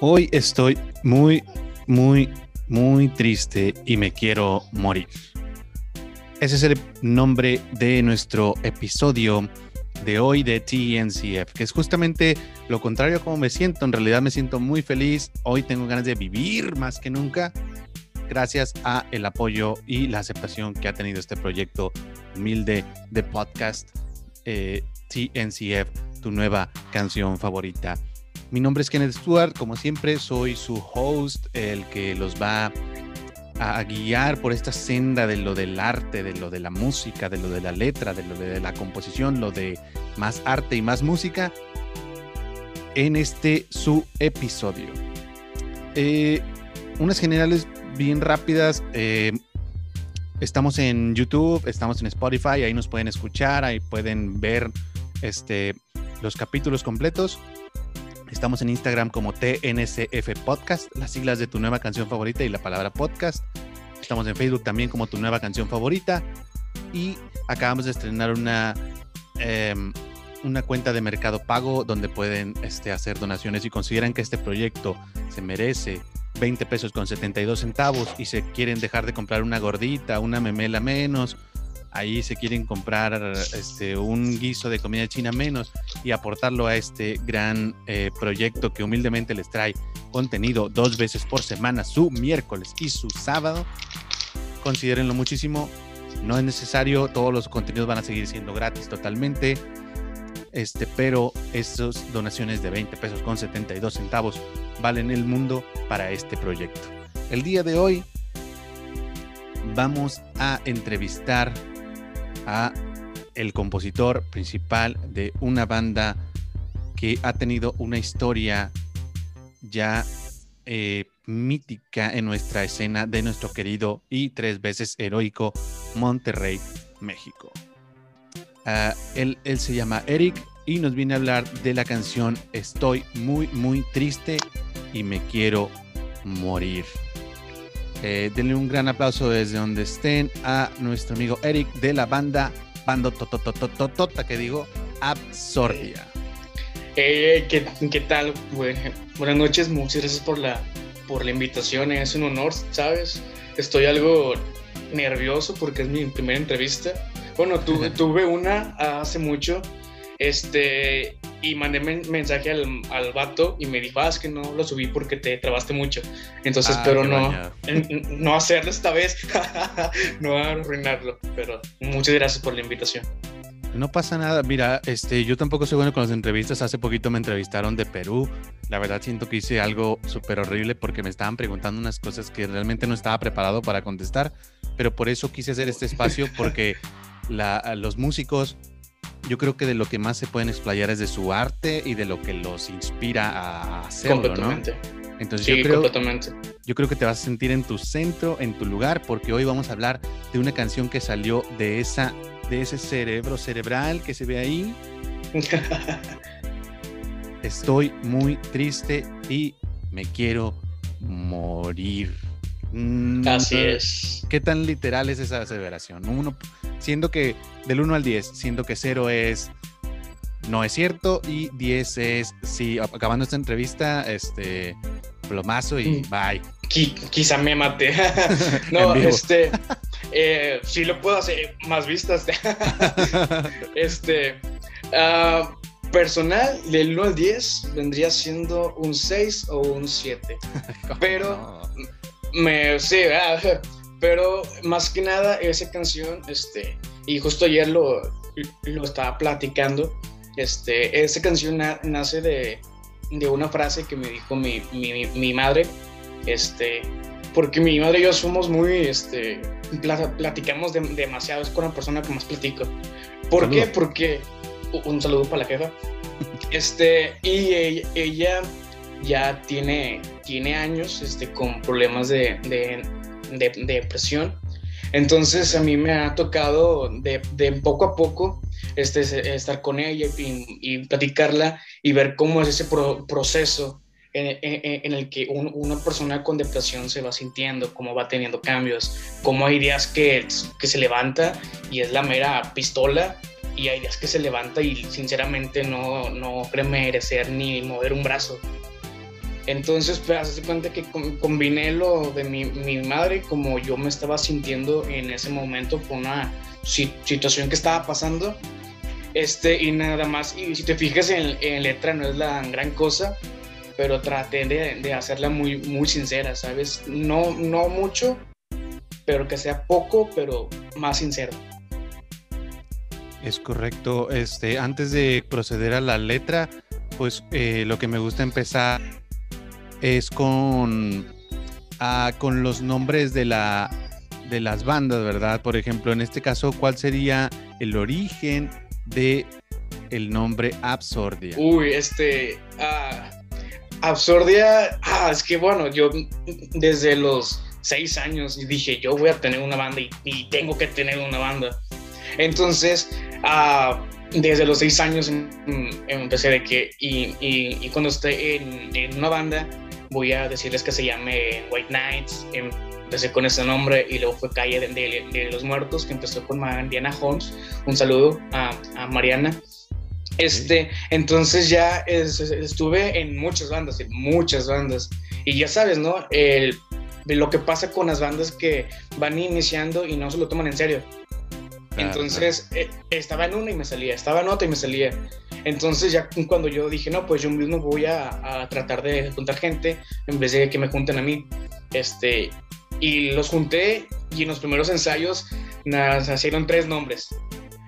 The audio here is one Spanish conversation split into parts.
Hoy estoy muy, muy, muy triste y me quiero morir. Ese es el nombre de nuestro episodio de hoy de TNCF, que es justamente lo contrario a cómo me siento. En realidad me siento muy feliz. Hoy tengo ganas de vivir más que nunca gracias a el apoyo y la aceptación que ha tenido este proyecto humilde de podcast eh, TNCF, tu nueva canción favorita. Mi nombre es Kenneth Stewart, como siempre soy su host, el que los va a guiar por esta senda de lo del arte, de lo de la música, de lo de la letra, de lo de la composición, lo de más arte y más música en este su episodio. Eh, unas generales bien rápidas. Eh, estamos en YouTube, estamos en Spotify, ahí nos pueden escuchar, ahí pueden ver este, los capítulos completos. Estamos en Instagram como TNCF Podcast, las siglas de tu nueva canción favorita y la palabra podcast. Estamos en Facebook también como tu nueva canción favorita. Y acabamos de estrenar una, em, una cuenta de mercado pago donde pueden este, hacer donaciones y consideran que este proyecto se merece 20 pesos con 72 centavos y se quieren dejar de comprar una gordita, una memela menos ahí se quieren comprar este, un guiso de comida china menos y aportarlo a este gran eh, proyecto que humildemente les trae contenido dos veces por semana, su miércoles y su sábado. Considérenlo muchísimo. No es necesario, todos los contenidos van a seguir siendo gratis totalmente. Este, pero esas donaciones de 20 pesos con 72 centavos valen el mundo para este proyecto. El día de hoy vamos a entrevistar a el compositor principal de una banda que ha tenido una historia ya eh, mítica en nuestra escena de nuestro querido y tres veces heroico Monterrey, México. Ah, él, él se llama Eric y nos viene a hablar de la canción Estoy muy, muy triste y me quiero morir. Eh, denle un gran aplauso desde donde estén a nuestro amigo Eric de la banda Bando Tototototota, que digo Absordia. Eh, ¿qué, ¿qué, tal? buenas noches, muchas gracias por la, por la invitación, es un honor, ¿sabes? Estoy algo nervioso porque es mi primera entrevista. Bueno, tuve, tuve una hace mucho, este, y mandé mensaje al, al vato y me dijo, ah, es que no lo subí porque te trabaste mucho. Entonces ah, espero no, no hacerlo esta vez, no arruinarlo. Pero muchas gracias por la invitación. No pasa nada. Mira, este, yo tampoco soy bueno con las entrevistas. Hace poquito me entrevistaron de Perú. La verdad siento que hice algo súper horrible porque me estaban preguntando unas cosas que realmente no estaba preparado para contestar. Pero por eso quise hacer este espacio porque la, los músicos yo creo que de lo que más se pueden explayar es de su arte y de lo que los inspira a hacerlo, ¿no? Entonces yo creo, yo creo que te vas a sentir en tu centro, en tu lugar, porque hoy vamos a hablar de una canción que salió de esa, de ese cerebro cerebral que se ve ahí. Estoy muy triste y me quiero morir. Mm, Así es. ¿Qué tan literal es esa aseveración? Uno, siendo que del 1 al 10, siendo que 0 es no es cierto y 10 es sí, acabando esta entrevista, este plomazo y mm. bye. quizá me maté. no, este eh, sí lo puedo hacer más vistas. este uh, personal del 1 al 10 vendría siendo un 6 o un 7. Pero me sí, pero más que nada esa canción, este, y justo ayer lo, lo estaba platicando, este, esa canción nace de, de, una frase que me dijo mi, mi, mi, madre, este, porque mi madre y yo somos muy, este, platicamos demasiado, es con la persona que más platico. ¿Por qué? Porque, un saludo para la jefa, este, y ella, ya tiene, tiene años este, con problemas de, de, depresión. Entonces a mí me ha tocado de, de poco a poco este, estar con ella y, platicarla y ver cómo es ese proceso en, en, el que una persona con depresión se va sintiendo, cómo va teniendo cambios, cómo hay días que, que se levanta y es la mera pistola y hay días que se levanta y sinceramente no, no cree merecer ni mover un brazo. Entonces, pues, hace cuenta que combiné lo de mi, mi, madre, como yo me estaba sintiendo en ese momento con una situación que estaba pasando. Este, y nada más, y si te fijas en, en letra, no es la gran cosa, pero traté de, de, hacerla muy, muy sincera, ¿sabes? No, no mucho, pero que sea poco, pero más sincero. Es correcto. Este, antes de proceder a la letra, pues eh, lo que me gusta empezar es con, ah, con los nombres de, la, de las bandas, ¿verdad? Por ejemplo, en este caso, ¿cuál sería el origen de el nombre Absordia? Uy, este... Uh, Absordia, ah, es que bueno, yo desde los seis años dije, yo voy a tener una banda y, tengo que tener una banda. Entonces, uh, desde los seis años em, empecé de que, y, y, cuando esté en, en, una banda, voy a decirles que se llame White Knights. Empecé con ese nombre y luego fue Calle de, de, los Muertos, que empezó con Mariana Holmes. Un saludo a, a Mariana. Este, entonces ya estuve en muchas bandas, en muchas bandas. Y ya sabes, ¿no? El, lo que pasa con las bandas que van iniciando y no se lo toman en serio. Entonces eh, estaba en una y me salía, estaba en otra y me salía. Entonces ya cuando yo dije, no, pues yo mismo voy a, tratar de juntar gente en vez de que me junten a mí. Este, y los junté y en los primeros ensayos nos hicieron tres nombres.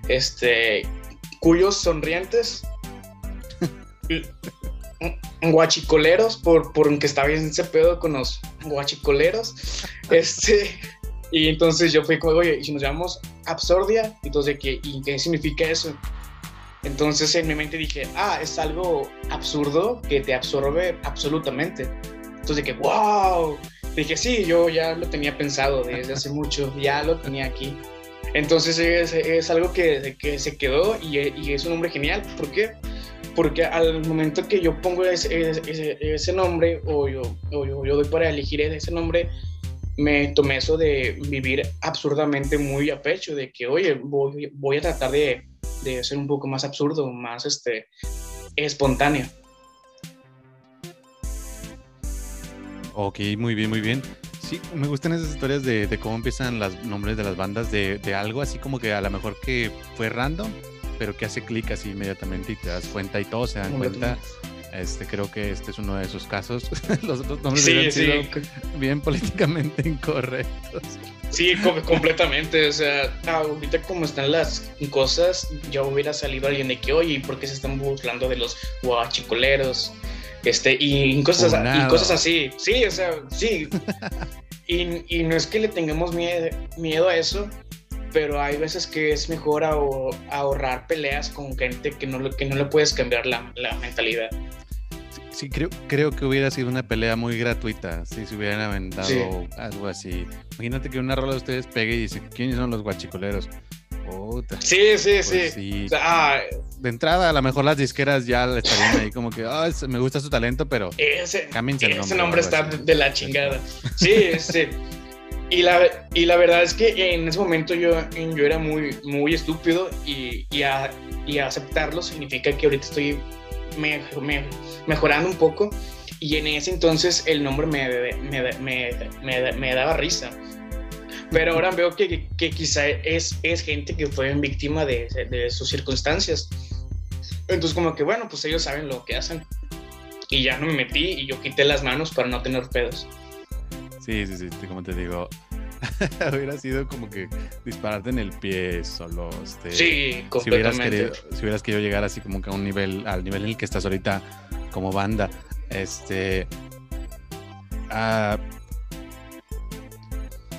Este, cuyos sonrientes, guachicoleros, por, por que estaba bien ese pedo con los guachicoleros. Este, y entonces yo fui como, oye, y si nos llamamos Absordia, entonces, ¿qué, ¿y qué significa eso? Entonces en mi mente dije, ah, es algo absurdo que te absorbe absolutamente. Entonces dije, wow. Dije, sí, yo ya lo tenía pensado desde hace mucho, ya lo tenía aquí. Entonces es, es algo que, que, se quedó y, y, es un nombre genial. ¿Por qué? Porque al momento que yo pongo ese, ese, ese nombre o, yo, o yo, yo, doy para elegir ese nombre, me tomé eso de vivir absurdamente muy a pecho, de que, oye, voy, voy a tratar de, de, ser un poco más absurdo, más este, espontáneo. Ok, muy bien, muy bien. Sí, me gustan esas historias de, de cómo empiezan los nombres de las bandas, de, de, algo así como que a lo mejor que fue random, pero que hace clic así inmediatamente y te das cuenta y todos se dan cuenta este, creo que este es uno de esos casos. Los otros nombres sí, sido bien políticamente incorrectos. Sí, completamente. O sea, ahorita como están las cosas, ya hubiera salido alguien de que, oye, ¿por qué se están burlando de los guachicoleros? Este, y cosas, y cosas así. Sí, o sea, sí. y, y no es que le tengamos miedo, miedo a eso, pero hay veces que es mejor ahorrar peleas con gente que no, que no le puedes cambiar la, la mentalidad. Sí, creo, creo que hubiera sido una pelea muy gratuita si se hubieran aventado algo así. Imagínate que una rola de ustedes pegue y dice, ¿quiénes son los guachicoleros? sí, sí, pues sí. Ah, de entrada, a lo mejor las disqueras ya le estarían ahí como que, ah, me gusta su talento, pero ese, ese nombre. está de la chingada. Sí, sí. Y la, y la verdad es que en ese momento yo, yo era muy, muy estúpido y, y, a, y aceptarlo significa que ahorita estoy me, mejorando un poco y en ese entonces el nombre me, me, me daba risa. Pero ahora veo que, que, quizá es, es gente que fue víctima de, de sus circunstancias. Entonces como que bueno, pues ellos saben lo que hacen. Y ya no me metí y yo quité las manos para no tener pedos. Sí, sí, sí, como te digo, hubiera sido como que dispararte en el pie solo. Este, sí, completamente. Si hubieras, querido, si hubieras querido llegar así como que a un nivel, al nivel en el que estás ahorita como banda, este... Uh,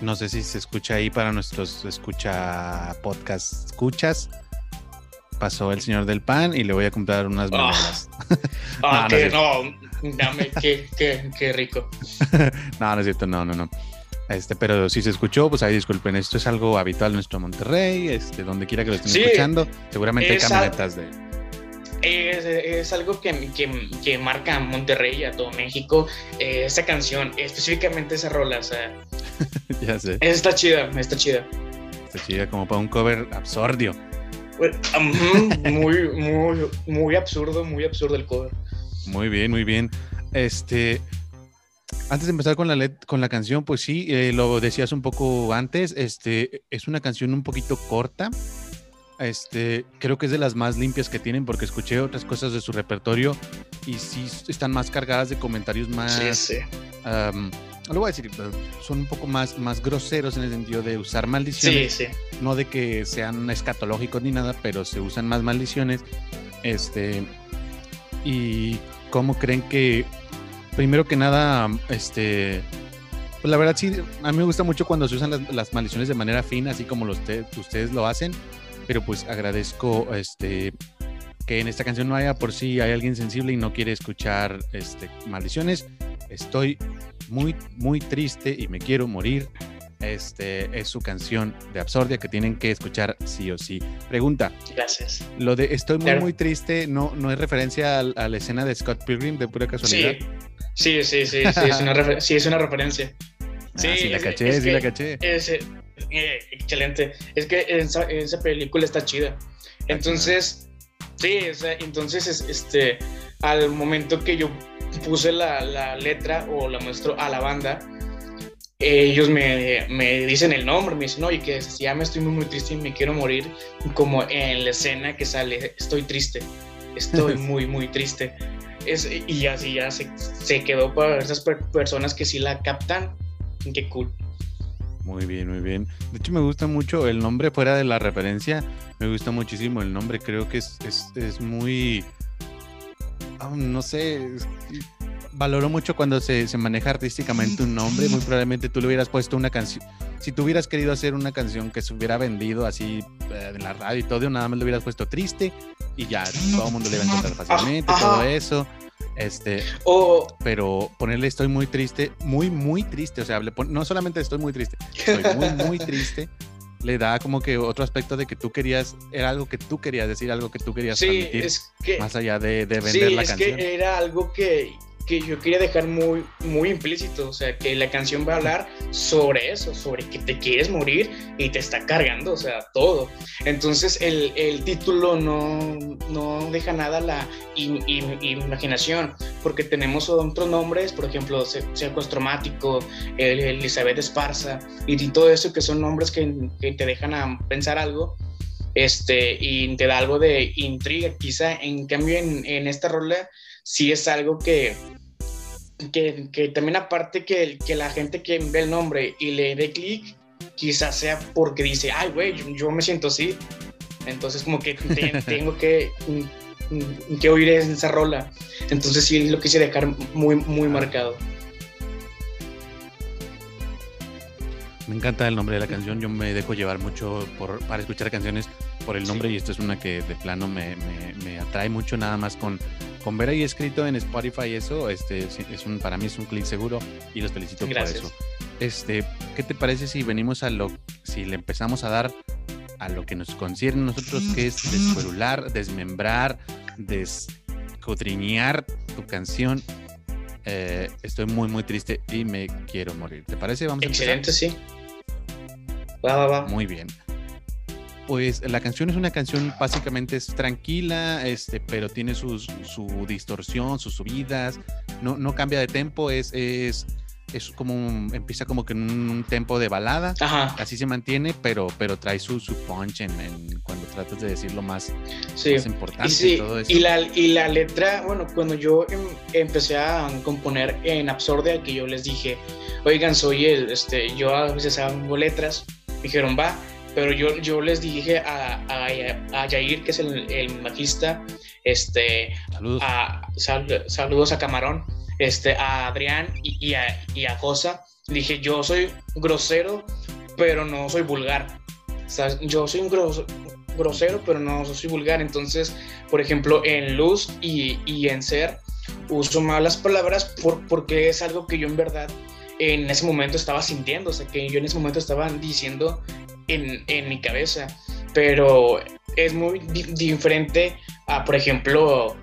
no sé si se escucha ahí para nuestros escucha podcast escuchas. Pasó el señor del pan y le voy a comprar unas monedas. Ah, no, que no, dame, qué, qué, qué rico. no, no es cierto, no, no, no. Este, pero si se escuchó, pues ahí disculpen, esto es algo habitual en nuestro Monterrey, este, donde quiera que lo estén escuchando, seguramente hay camionetas de... Es, es, algo que, que, que, marca a Monterrey, a todo México, eh, esa canción, específicamente esa rola, o sea... ya sé. Está chida, está chida. Está chida como para un cover absurdio. muy, muy, muy absurdo, muy absurdo el cover. Muy bien, muy bien. Este, antes de empezar con la, con la canción, pues sí, eh, lo decías un poco antes, este, es una canción un poquito corta. Este, creo que es de las más limpias que tienen porque escuché otras cosas de su repertorio y sí están más cargadas de comentarios más... Sí, sí. lo voy a decir, son un poco más, más groseros en el sentido de usar maldiciones. Sí, sí. No de que sean escatológicos ni nada, pero se usan más maldiciones. Este, y cómo creen que primero que nada, este, pues la verdad sí, a mí me gusta mucho cuando se usan las, maldiciones de manera fina, así como ustedes lo hacen, pero pues agradezco este, que en esta canción no haya por si hay alguien sensible y no quiere escuchar este, maldiciones. Estoy muy, muy triste y me quiero morir. Este es su canción de Absordia que tienen que escuchar sí o sí. Pregunta. Gracias. Lo de Estoy muy, muy triste no, no es referencia a, a, la escena de Scott Pilgrim de pura casualidad. Sí, Sí, sí, sí, sí, es una, sí, es una referencia. Ah, sí, la caché, sí la caché. Es, eh, excelente. Es que esa, esa, película está chida. Entonces, sí, entonces, este, al momento que yo puse la, la, letra o la muestro a la banda, ellos me, me, dicen el nombre, me dicen, oye, que se llama Estoy muy, muy triste y me quiero morir, como en la escena que sale, estoy triste, estoy muy, muy triste y así ya se, se, quedó para esas personas que sí la captan. Qué cool. Muy bien, muy bien. De hecho, me gusta mucho el nombre fuera de la referencia. Me gusta muchísimo el nombre. Creo que es, es, es muy. Ah, no sé. Valoro mucho cuando se, se, maneja artísticamente un nombre. Muy probablemente tú le hubieras puesto una canción. Si tú hubieras querido hacer una canción que se hubiera vendido así eh, en la radio y todo, nada más le hubieras puesto triste y ya todo el mundo le iba a encontrar fácilmente, todo eso. Este, pero ponerle estoy muy triste, muy, muy triste, o sea, no solamente estoy muy triste, estoy muy, muy triste, le da como que otro aspecto de que tú querías, era algo que tú querías decir, algo que tú querías transmitir, más allá de, de vender la canción. Sí, es que era algo que que yo quería dejar muy, muy implícito, o sea, que la canción va a hablar sobre eso, sobre que te quieres morir y te está cargando, o sea, todo. Entonces el, el título no, no, deja nada la imaginación, porque tenemos otros nombres, por ejemplo, Estromático, Elizabeth Esparza, y, todo eso que son nombres que, que te dejan a pensar algo este, y te da algo de intriga, quizá. En cambio, en, en esta rola sí es algo que, que, también aparte que, que la gente que ve el nombre y le dé clic, quizás sea porque dice, ay, güey, yo, me siento así. Entonces como que tengo que, que oír esa rola. Entonces sí lo quise dejar muy, muy marcado. Me encanta el nombre de la canción, yo me dejo llevar mucho por, para escuchar canciones por el nombre y esto es una que de plano me, me, me atrae mucho nada más con con ver ahí escrito en Spotify eso, este, es un, para mí es un clic seguro y los felicito por eso. Este, ¿qué te parece si venimos a lo, si le empezamos a dar a lo que nos concierne nosotros, que es descuerular, desmembrar, descodriñar tu canción? Eh, estoy muy, muy triste y me quiero morir. ¿Te parece? Vamos Excelente, sí. Va, va, va. Muy bien pues la canción es una canción básicamente es tranquila, este, pero tiene su distorsión, sus subidas, no, no cambia de tempo, es, es, es como empieza como que en un, tempo de balada, así se mantiene, pero, pero trae su, su punch en, cuando tratas de decir lo más, importante y, todo eso. Y la, y la letra, bueno, cuando yo em, empecé a componer en Absordia, que yo les dije, oigan, soy el, este, yo a veces hago letras, dijeron, va, pero yo, yo les dije a, a, a Yair, que es el, el magista, este, saludos. A, saludos a Camarón, este, a Adrián y, a, y a Josa, dije, yo soy grosero, pero no soy vulgar. O sea, yo soy un grosero, pero no soy vulgar. Entonces, por ejemplo, en luz y, y en ser, uso malas palabras por, porque es algo que yo en verdad en ese momento estaba sintiendo, o sea, que yo en ese momento estaba diciendo en, en mi cabeza, pero es muy diferente a, por ejemplo,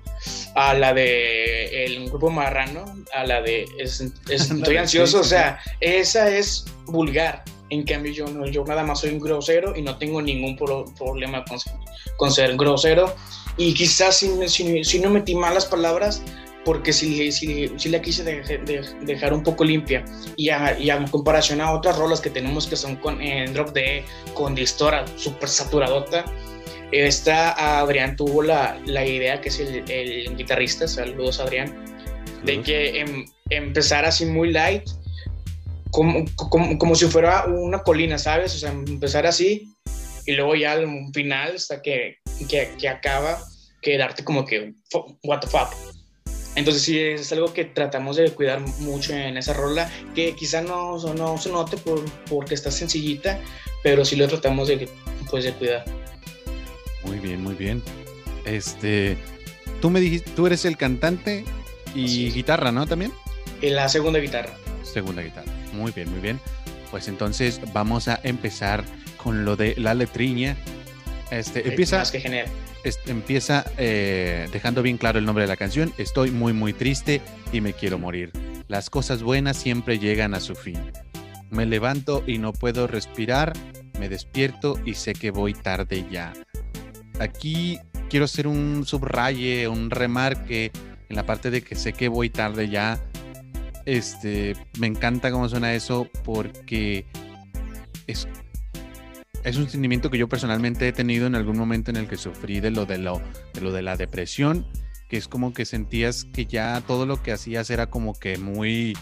a la de el grupo marrano, a la de estoy ansioso, o sea, esa es vulgar. En cambio, yo, no, yo nada más soy un grosero y no tengo ningún problema con, con, ser grosero. Y quizás si, si, si no metí malas palabras, porque si, si, si la quise dejar un poco limpia y a, y a, comparación a otras rolas que tenemos que son con en Drop D, con Distora, súper saturadota, esta Adrián tuvo la, la idea, que es el, el guitarrista, saludos Adrián, de que em, empezar así muy light, como, como, como, si fuera una colina, ¿sabes? O sea, empezar así y luego ya al final, hasta que, que, que acaba, quedarte como que, what the fuck. Entonces sí, es algo que tratamos de cuidar mucho en esa rola, que quizá no, no se note por, porque está sencillita, pero sí lo tratamos de, pues, de cuidar. Muy bien, muy bien. Este, tú me dijiste, tú eres el cantante y guitarra, ¿no? También. En la segunda guitarra. Segunda guitarra. Muy bien, muy bien. Pues entonces vamos a empezar con lo de la letriña. Este, empieza. que genera empieza eh, dejando bien claro el nombre de la canción. Estoy muy muy triste y me quiero morir. Las cosas buenas siempre llegan a su fin. Me levanto y no puedo respirar. Me despierto y sé que voy tarde ya. Aquí quiero hacer un subraye, un remarque en la parte de que sé que voy tarde ya. Este, me encanta cómo suena eso porque es es un sentimiento que yo personalmente he tenido en algún momento en el que sufrí de lo de, lo, de lo de la depresión, que es como que sentías que ya todo lo que hacías era como que muy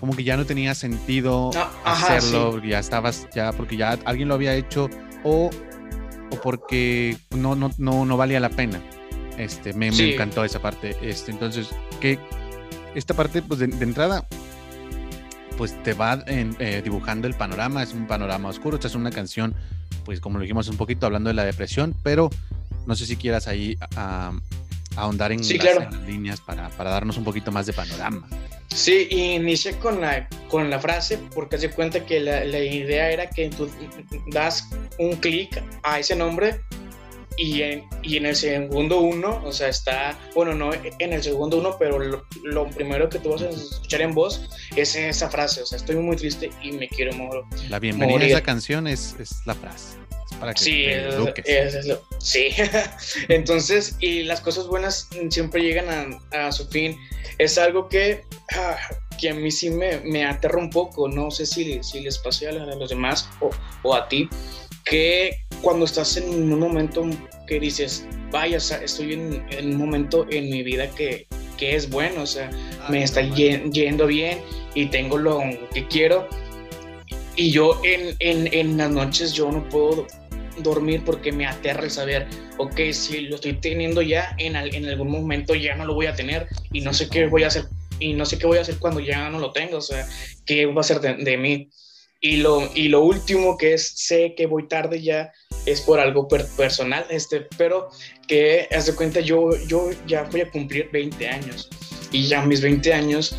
como que ya no tenía sentido ah, hacerlo, ya estabas ya porque ya alguien lo había hecho o, o porque no, no, no, no valía la pena. Este, me, me encantó esa parte. Este, entonces, que esta parte, pues de entrada, pues te va eh, dibujando el panorama, es un panorama oscuro, esta es una canción, pues como lo dijimos un poquito hablando de la depresión, pero no sé si quieras ahí ahondar en, las, líneas para, darnos un poquito más de panorama. Sí, inicié con la, con la frase porque hace cuenta que la, la idea era que tú das un clic a ese nombre y en, y en el segundo uno, o sea, está, bueno, no en el segundo uno, pero lo, primero que tú vas a escuchar en voz es esa frase, o sea, estoy muy triste y me quiero morir. La bienvenida a esa canción es, es la frase. para que sí, es, lo, sí. entonces, y las cosas buenas siempre llegan a, a su fin. Es algo que, ah, que a mí sí me, me aterra un poco, no sé si, si les pasé a, los demás o, o a ti, que cuando estás en un momento que dices, vaya, estoy en, un momento en mi vida que, que es bueno, o sea, ah, me está yendo bien y tengo lo que quiero. Y yo en, en, en, las noches yo no puedo dormir porque me aterra el saber, ok, si lo estoy teniendo ya, en, en algún momento ya no lo voy a tener y no sé qué voy a hacer y no sé qué voy a hacer cuando ya no lo tenga, o sea, qué va a ser de, de mí. Y lo, y lo último que es, sé que voy tarde ya, es por algo personal, este, pero que, haz de cuenta, yo, yo ya voy a cumplir 20 años. Y ya mis 20 años,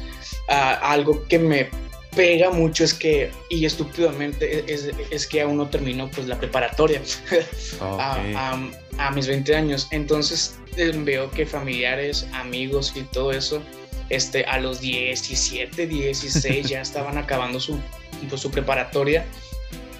ah, algo que me pega mucho es que, y estúpidamente, es, es que aún no termino pues la preparatoria a, a, mis 20 años. Entonces eh, veo que familiares, amigos y todo eso, este, a los 17, 16 ya estaban acabando su pues, su preparatoria.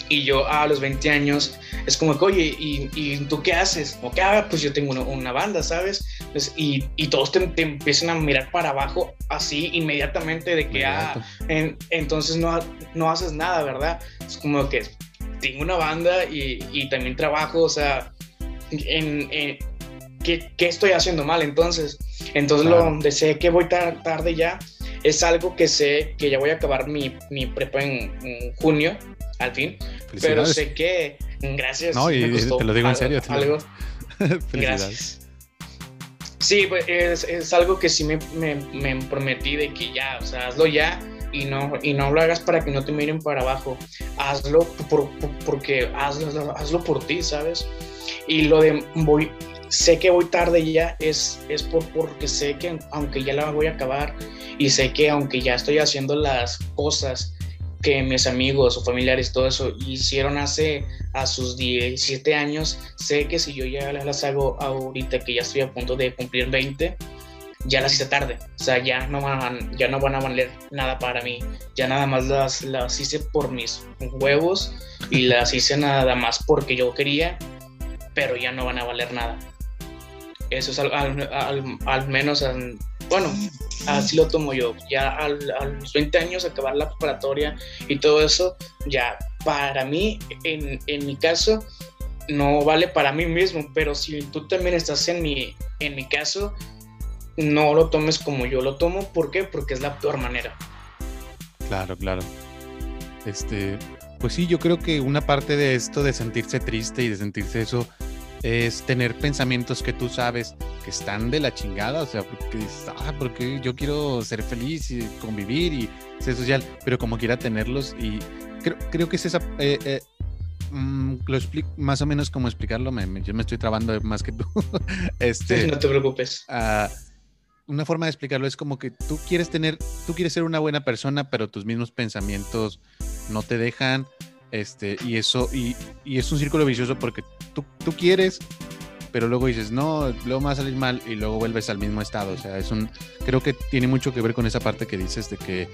Y yo a los 20 años es como que, oye, ¿y, y tú qué haces? O que, ah, pues yo tengo una, banda, ¿sabes? Pues, y, y, todos te, empiezan a mirar para abajo así inmediatamente de que, ah, entonces no, no haces nada, ¿verdad? Es como que tengo una banda y, y también trabajo, o sea, en, ¿qué, ¿qué, estoy haciendo mal entonces? Entonces lo sé que voy tarde ya es algo que sé que ya voy a acabar mi, mi prepa en, junio, al fin, pero sé que, gracias. No, y te lo digo en serio. Algo, gracias. Sí, pues es, es, algo que sí me, me, me, prometí de que ya, o sea, hazlo ya y no, y no lo hagas para que no te miren para abajo. Hazlo por, porque hazlo, hazlo por ti, ¿sabes? Y lo de voy, sé que voy tarde ya es, es por, porque sé que aunque ya la voy a acabar y sé que aunque ya estoy haciendo las cosas que mis amigos o familiares, todo eso, hicieron hace a sus 17 años, sé que si yo ya las hago ahorita, que ya estoy a punto de cumplir 20, ya las hice tarde. O sea, ya no van ya no van a valer nada para mí. Ya nada más las, las hice por mis huevos y las hice nada más porque yo quería, pero ya no van a valer nada. Eso es al, al, al, menos bueno, así lo tomo yo. Ya a los 20 años, acabar la preparatoria y todo eso, ya para mí, en, en, mi caso, no vale para mí mismo, pero si tú también estás en mi, en mi caso, no lo tomes como yo lo tomo. ¿Por qué? Porque es la peor manera. Claro, claro. Este, pues sí, yo creo que una parte de esto de sentirse triste y de sentirse eso es tener pensamientos que tú sabes que están de la chingada, o sea, porque dices, ah, porque yo quiero ser feliz y convivir y ser social, pero como quiera tenerlos y creo, creo que es esa, eh, eh, mm, lo explico más o menos como explicarlo, me, yo me estoy trabando más que tú. este, no te preocupes. Uh, una forma de explicarlo es como que tú quieres tener, tú quieres ser una buena persona, pero tus mismos pensamientos no te dejan, este, y eso, y, y es un círculo vicioso porque tú, tú quieres, pero luego dices, no, luego me va a salir mal y luego vuelves al mismo estado. O sea, es un, creo que tiene mucho que ver con esa parte que dices de que,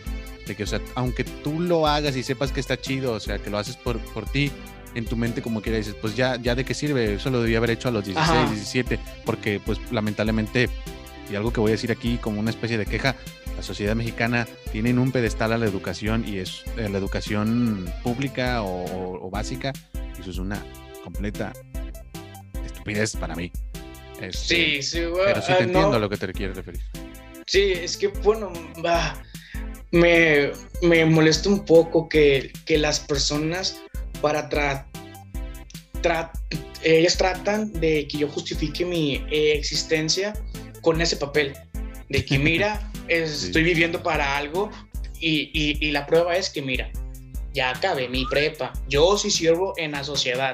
de que, o sea, aunque tú lo hagas y sepas que está chido, o sea, que lo haces por, por ti, en tu mente como quiera dices, pues ya, ya de qué sirve, eso lo debía haber hecho a los 16, Ajá. 17, porque pues lamentablemente, y algo que voy a decir aquí como una especie de queja, la sociedad mexicana tiene un pedestal a la educación y es eh, la educación pública o, o, o básica, y eso es una completa estupidez para mí. Este, sí, sí, bueno, Pero sí te uh, entiendo no. a lo que te quieres referir. Sí, es que, bueno, va, me, me molesta un poco que, que las personas para tra, tra, ellas tratan de que yo justifique mi eh, existencia con ese papel, de que mira, es, sí. estoy viviendo para algo y, y, y, la prueba es que mira, ya acabé mi prepa, yo sí sirvo en la sociedad.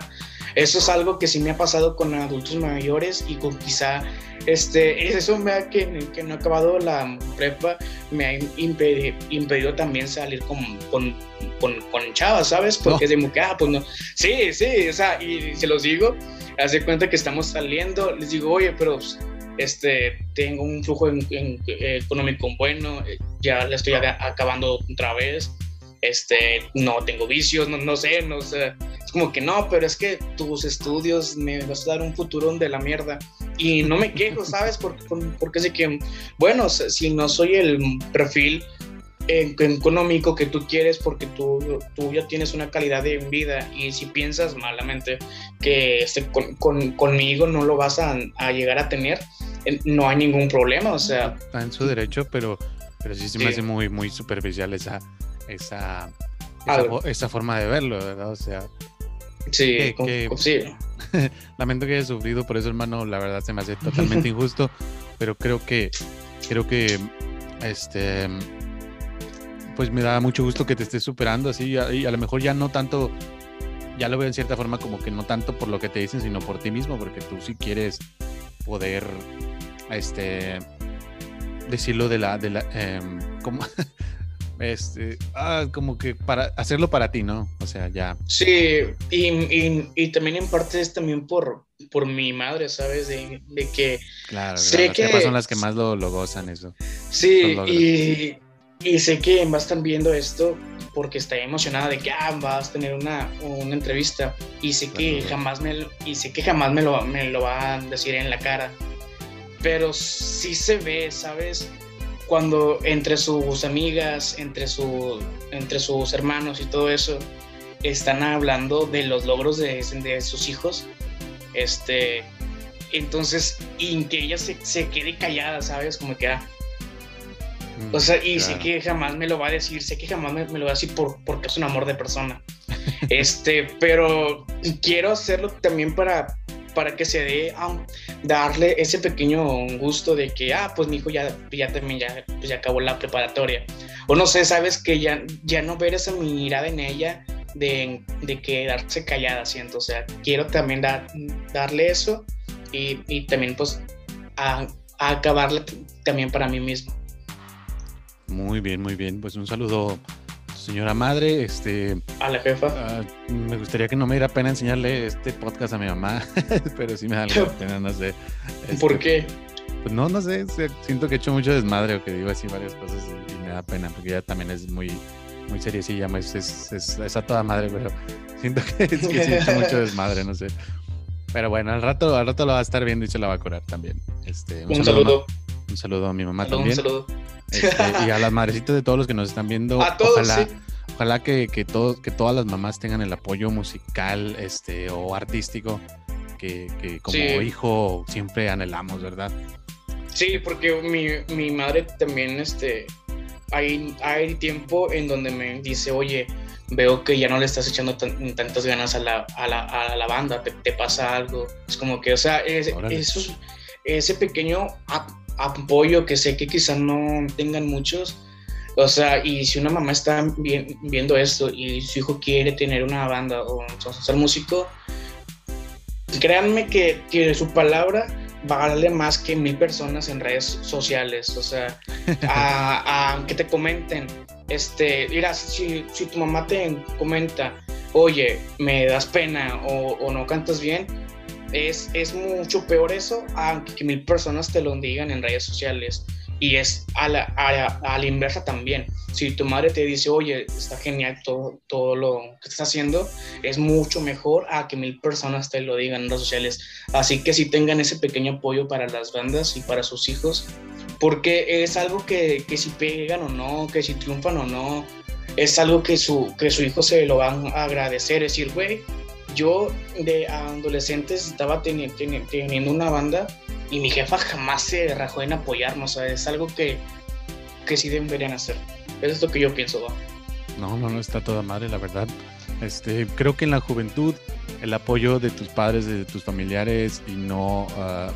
Eso es algo que sí me ha pasado con adultos mayores y con quizá este, eso me ha que, que no he acabado la prepa, me ha impedido, impedido también salir con, con, con, con chavas, ¿sabes? Porque no. es de que, ah, pues no. Sí, sí, o sea, y se los digo, hace cuenta que estamos saliendo, les digo, oye, pero este, tengo un flujo en, en, económico bueno, ya le estoy acabando otra vez, este, no tengo vicios, no, no sé, no sé, es como que no, pero es que tus estudios me vas a dar un futuro de la mierda y no me quejo, ¿sabes? Porque, porque sé que, bueno, si no soy el perfil económico que tú quieres porque tú, tú ya tienes una calidad de vida y si piensas malamente que este, con, con, conmigo no lo vas a, a, llegar a tener, no hay ningún problema, o sea... Está en su derecho, pero, pero sí se me sí. hace muy, muy superficial esa, esa, esa, esa, forma de verlo, ¿verdad? O sea... Sí, que, que, sí. lamento que haya sufrido por eso, hermano, la verdad se me hace totalmente injusto, pero creo que, creo que, este, pues me da mucho gusto que te estés superando así, y a, lo mejor ya no tanto, ya lo veo en cierta forma como que no tanto por lo que te dicen, sino por ti mismo, porque tú sí quieres poder, este, decirlo de la, de la, eh, como, este, ah, como que para hacerlo para ti, ¿no? O sea, ya. Sí, y, y, y también en parte es también por, por mi madre, ¿sabes? De, de que claro, sé claro. que son las que más lo, lo gozan eso. Sí, y, y, sé que va a estar viendo esto porque está emocionada de que ah, vas a tener una, una entrevista y sé que jamás me y sé que jamás me lo, me lo va a decir en la cara. Pero sí se ve, ¿sabes? cuando entre sus amigas, entre, su, entre sus hermanos y todo eso, están hablando de los logros de, de sus hijos, este, entonces, y que ella se, se quede callada, ¿sabes? Como que, ah, o sea, y claro. sé que jamás me lo va a decir, sé que jamás me, me, lo va a decir por, porque es un amor de persona. este, pero quiero hacerlo también para, para que se dé a darle ese pequeño gusto de que, ah, pues mi hijo ya, ya también ya, pues ya acabó la preparatoria. O no sé, sabes que ya, ya no ver esa mirada en ella de, de quedarse callada, siento. O sea, quiero también dar, darle eso y, y también pues a, a acabarle también para mí mismo. Muy bien, muy bien. Pues un saludo señora madre, este... A la jefa. Uh, me gustaría que no me diera pena enseñarle este podcast a mi mamá, pero sí me da pena, no sé. Este, ¿Por qué? Pues no, no sé, siento que he hecho mucho desmadre o que digo así varias cosas y, y me da pena, porque ella también es muy, muy seriecilla, es, es, es, es a toda madre, pero siento que, es que sí he hecho mucho desmadre, no sé. Pero bueno, al rato, al rato lo va a estar viendo y se la va a curar también. Este, un, un saludo. Un Un saludo a mi mamá Saludo, también. Un saludo. Este, y a las madrecitas de todos los que nos están viendo. A todos, ojalá, sí. ojalá que, que, todos, que todas las mamás tengan el apoyo musical este, o artístico que, que como Sí. hijo siempre anhelamos, ¿verdad? Sí, porque mi, mi madre también, este, hay, hay tiempo en donde me dice, oye, veo que ya no le estás echando tan- tantas ganas a la, a la, a la banda, te, te pasa algo. Es como que, o sea, es- esos- ese pequeño apoyo que sé que quizás no tengan muchos, o sea, y si una mamá está vi- viendo esto y su hijo quiere tener una banda o ser músico, créanme que, que su palabra vale más que mil personas en redes sociales. O sea, a, a que te comenten, este, mira, si, si tu mamá te comenta, oye, me das pena o, o no cantas bien, es, es mucho peor eso a que mil personas te lo digan en redes sociales. Y es a la, a inversa también. Si tu madre te dice, oye, está genial todo, todo lo que estás haciendo, es mucho mejor a que mil personas te lo digan en redes sociales. Así que sí tengan ese pequeño apoyo para las bandas y para sus hijos, porque es algo que, que si pegan o no, que si triunfan o no, es algo que su, que su hijo se lo van a agradecer. Es decir, güey, yo de adolescentes estaba teni- teni- teniendo una banda y mi jefa jamás se rajó en apoyarnos. O sea, es algo que, que sí deberían hacer. Eso es lo que yo pienso. No, no, no está toda madre, la verdad. Este, creo que en la juventud el apoyo de tus padres, de tus familiares y no, ah,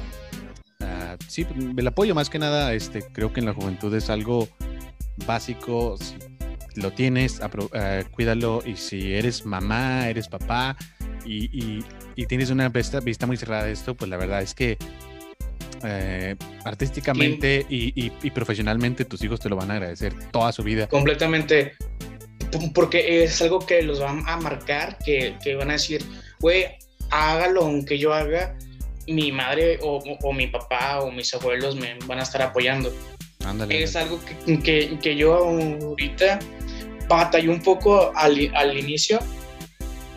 ah, sí, el apoyo más que nada, este, creo que en la juventud es algo básico. Si lo tienes, apro- ah, cuídalo y si eres mamá, eres papá y, y- y tienes una vista, vista muy cerrada de esto, pues la verdad es que eh, artísticamente y, y- profesionalmente tus hijos te lo van a agradecer toda su vida. completamente porque es algo que los van a marcar, que, que van a decir, güey, hágalo aunque yo haga, mi madre o, o- o mi papá o mis abuelos me van a estar apoyando. Ándale. Es algo que, que, que yo ahorita batallé un poco al, al inicio,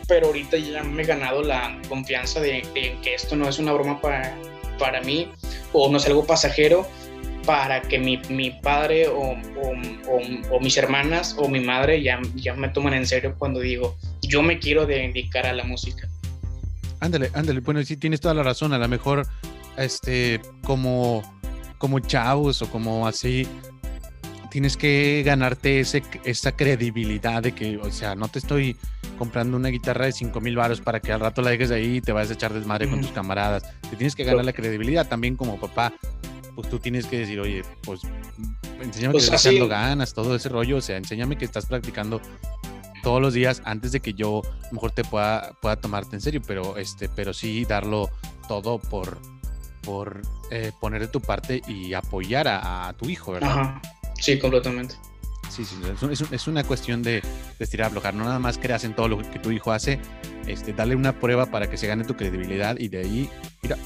pero ahorita ya me he ganado la confianza de, que esto no es una broma para, para mí o no es algo pasajero para que mi, mi padre o, o- o- mis hermanas o mi madre ya, ya me toman en serio cuando digo yo me quiero dedicar a la música. Ándale, ándale. Bueno, sí, tienes toda la razón. A lo mejor, este, como, como chavos o como así, tienes que ganarte ese, esa credibilidad de que, o sea, no te estoy comprando una guitarra de 5 mil baros para que al rato la dejes ahí y te vayas a echar desmadre con tus camaradas. Te tienes que ganar la credibilidad también como papá. Pues tú tienes que decir, oye, pues enséñame Pues que estás así- echando ganas, todo ese rollo. O sea, enséñame que estás practicando todos los días antes de que yo a lo mejor te pueda, pueda tomarte en serio, pero este, pero sí darlo todo por, por eh, poner de tu parte y apoyar a, a tu hijo, ¿verdad? Ajá. Sí, completamente. Sí, sí, es, un- es un- es una cuestión de, de estirar, aflojar, no nada más creas en todo lo que tu hijo hace, este, dale una prueba para que se gane tu credibilidad y de ahí, mira,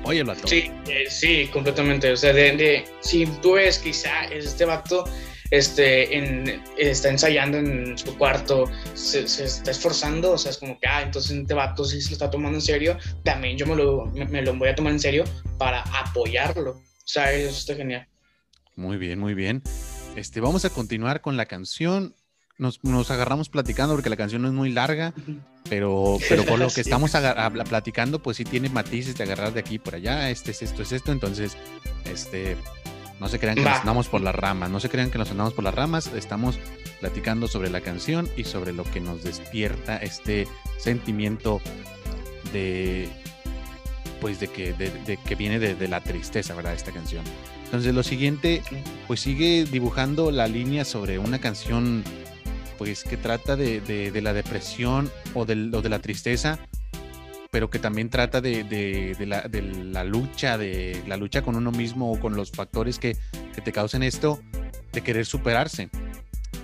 apóyalo a todo. Sí, eh, sí, completamente. O sea, de, de- si tú ves quizá este vato este, en, está ensayando en su cuarto, se, se está esforzando, o sea, es como que, ah, entonces este vato sí se lo está tomando en serio, también yo me lo, me, me lo voy a tomar en serio para apoyarlo. O sea, eso está genial. Muy bien, muy bien. Este, vamos a continuar con la canción. Nos, nos agarramos platicando porque la canción no es muy larga, pero, pero por lo que estamos platicando, pues sí tiene matices de agarrar de aquí por allá, este es esto, es esto, entonces, este, no se crean que nos andamos por las ramas, no se crean que nos andamos por las ramas, estamos platicando sobre la canción y sobre lo que nos despierta este sentimiento de, pues de que, de, de que viene de, de la tristeza, ¿verdad? Esta canción. Entonces lo siguiente, pues sigue dibujando la línea sobre una canción pues que trata de, de- de la depresión o, del- o de la tristeza, pero que también trata de, la, de la lucha, de la lucha con uno mismo o con los factores que, que te causen esto, de querer superarse.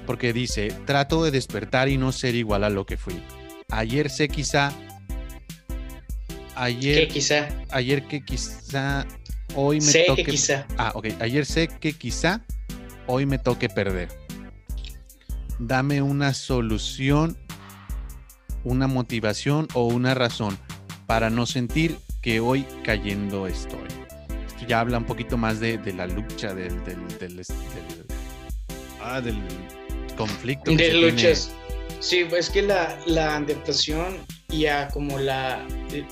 Porque dice, trato de despertar y no ser igual a lo que fui. Ayer sé quizá, ayer, Que quizá, ayer que quizá, hoy me sé toque que quizá. Ah, ok. Ayer sé que quizá hoy me toque perder. Dame una solución, una motivación o una razón para no sentir que hoy cayendo estoy. Esto ya habla un poquito más de, la lucha, del, del, del, ah, del conflicto. de luchas. Sí, es que la, la depresión ya como la,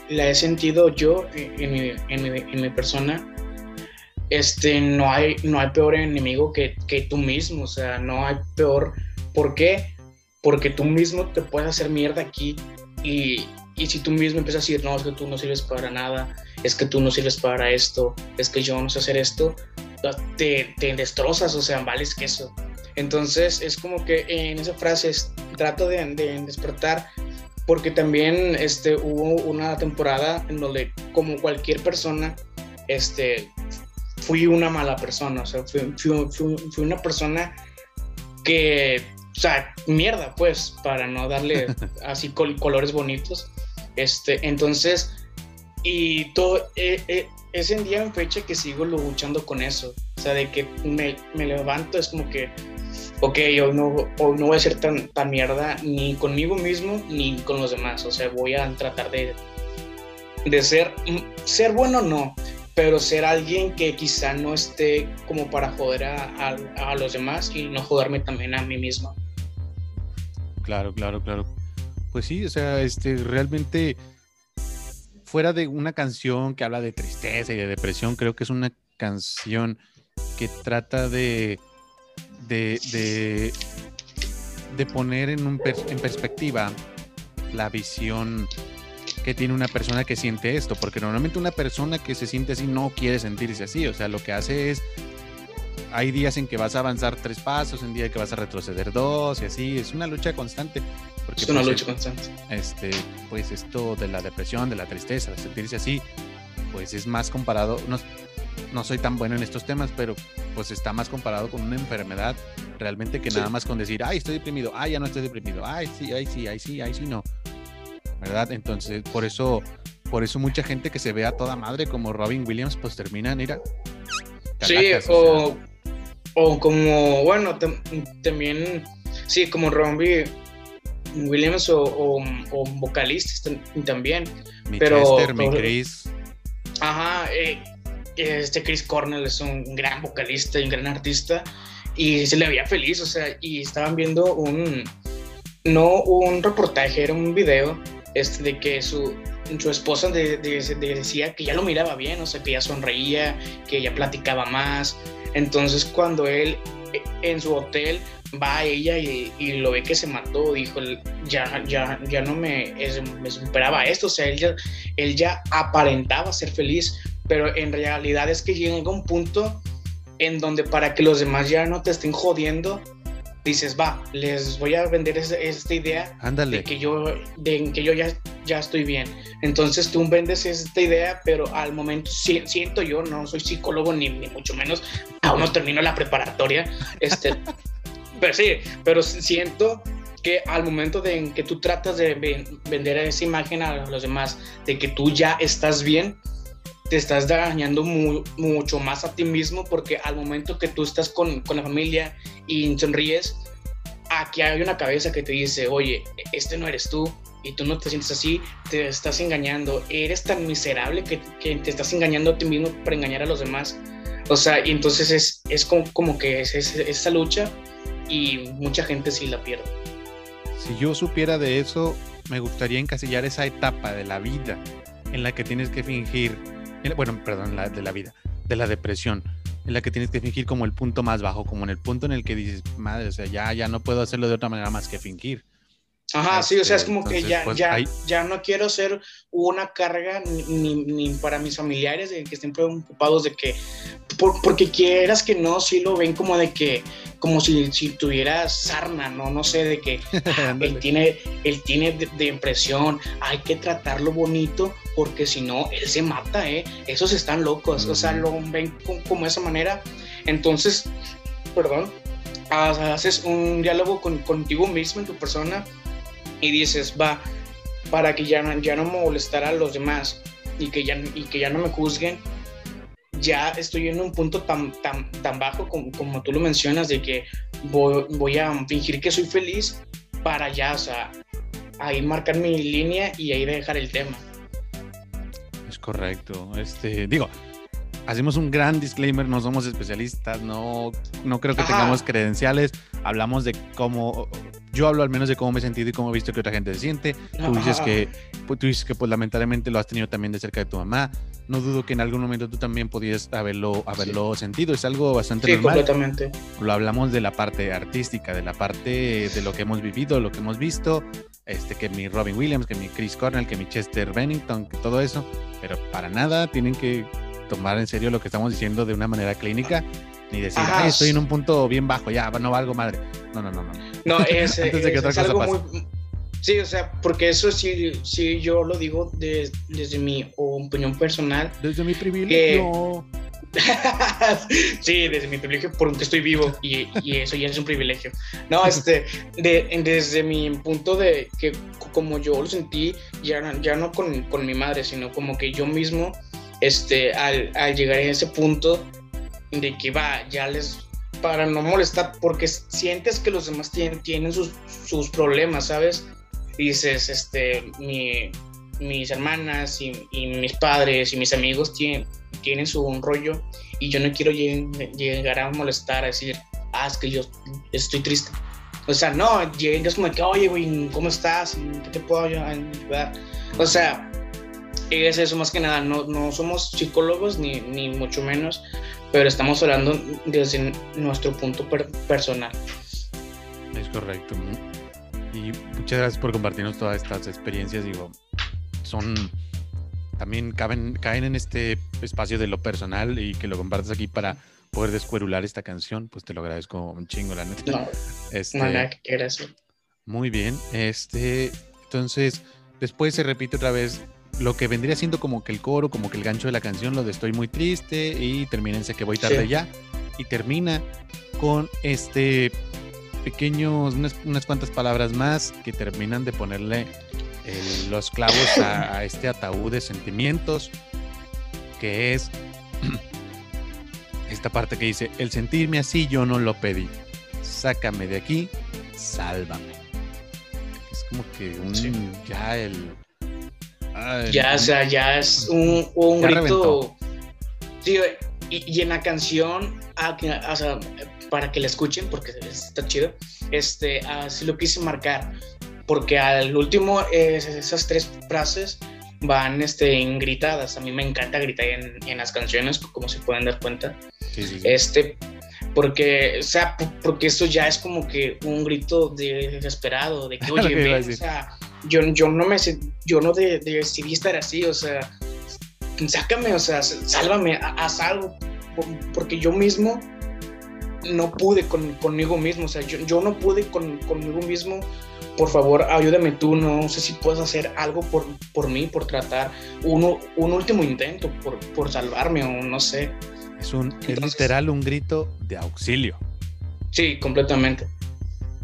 he sentido yo en mi, persona, este, no, hay, no hay peor enemigo que, que tú mismo, o sea, no hay peor. ¿Por qué? Porque tú mismo te puedes hacer mierda aquí y, y si tú mismo empiezas a decir, no, es que tú no sirves para nada, es que tú no sirves para esto, es que yo no sé hacer esto, te, te destrozas, o sea, vales que eso. Entonces es como que en esa frase trato de, de, despertar porque también este, hubo una temporada en donde como cualquier persona este, fui una mala persona, o sea, fui, fui, una persona que, o sea, mierda, pues, para no darle así colores bonitos. Este, entonces, y todo, eh, eh, es en día en fecha que sigo luchando con eso, o sea, de que me, me levanto, es como que ok, yo no, no voy a ser tan, tan mierda ni conmigo mismo ni con los demás. O sea, voy a tratar de, de ser, ser bueno no, pero ser alguien que quizá no esté como para joder a, a, los demás y no joderme también a mí mismo. Claro, claro, claro. Pues sí, o sea, este, realmente fuera de una canción que habla de tristeza y de depresión, creo que es una canción que trata de de, de, poner en, un en perspectiva la visión que tiene una persona que siente esto, porque normalmente una persona que se siente así no quiere sentirse así, o sea, lo que hace es, hay días en que vas a avanzar tres pasos, en días que vas a retroceder dos y así, es una lucha constante. Porque, es una pues, lucha constante. Este, pues esto de la depresión, de la tristeza, de sentirse así, pues es más comparado, no, no soy tan bueno en estos temas, pero pues está más comparado con una enfermedad realmente que nada más con decir, ay, estoy deprimido, ay, ya no estoy deprimido, ay, sí, ay, sí, ay, sí, ay, sí, no. ¿Verdad? Entonces, por eso, por eso mucha gente que se ve a toda madre como Robin Williams, pues termina mira. Sí, o, o, como, bueno, también, sí, como Robin Williams o, o, vocalistas también. Mi pero, Chester, mi Chris. Ajá, eh, este Chris Cornell es un gran vocalista y un gran artista y se le veía feliz, o sea, y estaban viendo un, no un reportaje, era un video este, de que su, su esposa decía que ya lo miraba bien, o sea, que ya sonreía, que ya platicaba más. Entonces cuando él en su hotel va a ella y, lo ve que se mató, dijo, ya, ya, ya no me, me superaba esto, o sea, él ya, él ya aparentaba ser feliz, pero en realidad es que llega un punto en donde para que los demás ya no te estén jodiendo, dices, va, les voy a vender esta idea de que yo, de que yo ya, ya estoy bien. Entonces tú vendes esta idea, pero al momento siento yo, no soy psicólogo ni, ni mucho menos, aún no termino la preparatoria, este, pero sí, pero siento que al momento de en que tú tratas de vender esa imagen a los demás, de que tú ya estás bien, te estás dañando mucho más a ti mismo porque al momento que tú estás con, con, la familia y sonríes, aquí hay una cabeza que te dice, oye, este no eres tú y tú no te sientes así, te estás engañando, eres tan miserable que, que te estás engañando a ti mismo para engañar a los demás. O sea, y entonces es, es como, como, que es, es, esa lucha y mucha gente sí la pierde. Si yo supiera de eso, me gustaría encasillar esa etapa de la vida en la que tienes que fingir bueno, perdón, la, de la vida, de la depresión, en la que tienes que fingir como el punto más bajo, como en el punto en el que dices, madre, o sea, ya, ya no puedo hacerlo de otra manera más que fingir. Ajá, sí, o sea, es como que ya, pues, ya, ya no quiero ser una carga ni, ni, para mis familiares de que estén preocupados de que, porque quieras que no, sí lo ven como de que, como si, si tuviera sarna, ¿no? No sé, de que ah, él tiene, él tiene de, impresión, hay que tratarlo bonito porque si no, él se mata, ¿eh? Esos están locos, o sea, lo ven como, como esa manera. Entonces, perdón, haces un diálogo con, contigo mismo en tu persona y dices, va, para que ya, ya no molestar a los demás y que ya, y que ya no me juzguen, ya estoy en un punto tan, tan, tan bajo como, como tú lo mencionas, de que voy, voy, a fingir que soy feliz para ya, o sea, ahí marcar mi línea y ahí dejar el tema. Es correcto. Este, digo, hacemos un gran disclaimer, no somos especialistas, no, no creo que tengamos credenciales, hablamos de cómo, yo hablo al menos de cómo me he sentido y cómo he visto que otra gente se siente, tú dices que, pues, tú dices que pues lamentablemente lo has tenido también de cerca de tu mamá, no dudo que en algún momento tú también podías haberlo, haberlo sentido, es algo bastante sí, completamente. Lo hablamos de la parte artística, de la parte de lo que hemos vivido, lo que hemos visto, este, que mi Robin Williams, que mi Chris Cornell, que mi Chester Bennington, que todo eso, pero para nada tienen que tomar en serio lo que estamos diciendo de una manera clínica, ni decir, estoy en un punto bien bajo, ya, no valgo madre. No, no, no, no. No, es, algo muy... Sí, o sea, porque eso sí, sí yo lo digo desde mi opinión personal. Desde mi privilegio. sí, desde mi privilegio, porque estoy vivo y, y, eso ya es un privilegio. No, este, de, desde mi punto de que como yo lo sentí, ya, ya no con, con mi madre, sino como que yo mismo, este, al, al llegar a ese punto de que va, ya les, para no molestar, porque sientes que los demás tienen, tienen sus, sus problemas, ¿sabes? dices, este, mi, mis hermanas y, y, mis padres y mis amigos tienen, tienen su rollo y yo no quiero llegar a molestar, a decir, ah, es que yo estoy triste. O sea, no, llegas como que, oye, güey, ¿cómo estás? ¿Qué te puedo ayudar? O sea, es eso más que nada, no, no somos psicólogos ni, ni mucho menos, pero estamos hablando desde nuestro punto personal. Es correcto. Y muchas gracias por compartirnos todas estas experiencias. Digo, son también caben, caen en este espacio de lo personal y que lo compartas aquí para poder descuerular esta canción, pues te lo agradezco un chingo, la neta. No, este, no, Muy bien, este, entonces, después se repite otra vez lo que vendría siendo como que el coro, como que el gancho de la canción, lo de estoy muy triste y termínense que voy tarde ya. Y termina con este pequeños, unas, unas cuantas palabras más que terminan de ponerle los clavos a, este ataúd de sentimientos, que es esta parte que dice, el sentirme así yo no lo pedí, sácame de aquí, sálvame. Es como que un, ya el... ya, o sea, ya es un, un grito... Sí, y, en la canción, ah, para que la escuchen, porque está chido, este, así lo quise marcar porque al último esas tres frases van este, en gritadas. A mí me encanta gritar en, en las canciones, como se pueden dar cuenta. Este, porque, o sea, porque esto ya es como que un grito desesperado, de que, oye, o sea, yo, yo no me, yo no de, decidí estar así, o sea, sácame, o sea, sálvame, haz algo, porque yo mismo no pude con, conmigo mismo, o sea, yo, yo no pude con, conmigo mismo por favor, ayúdame tú, no sé si puedes hacer algo por, por mí, por tratar uno, un último intento, por, por salvarme o no sé. Es, un, literal un grito de auxilio. Sí, completamente.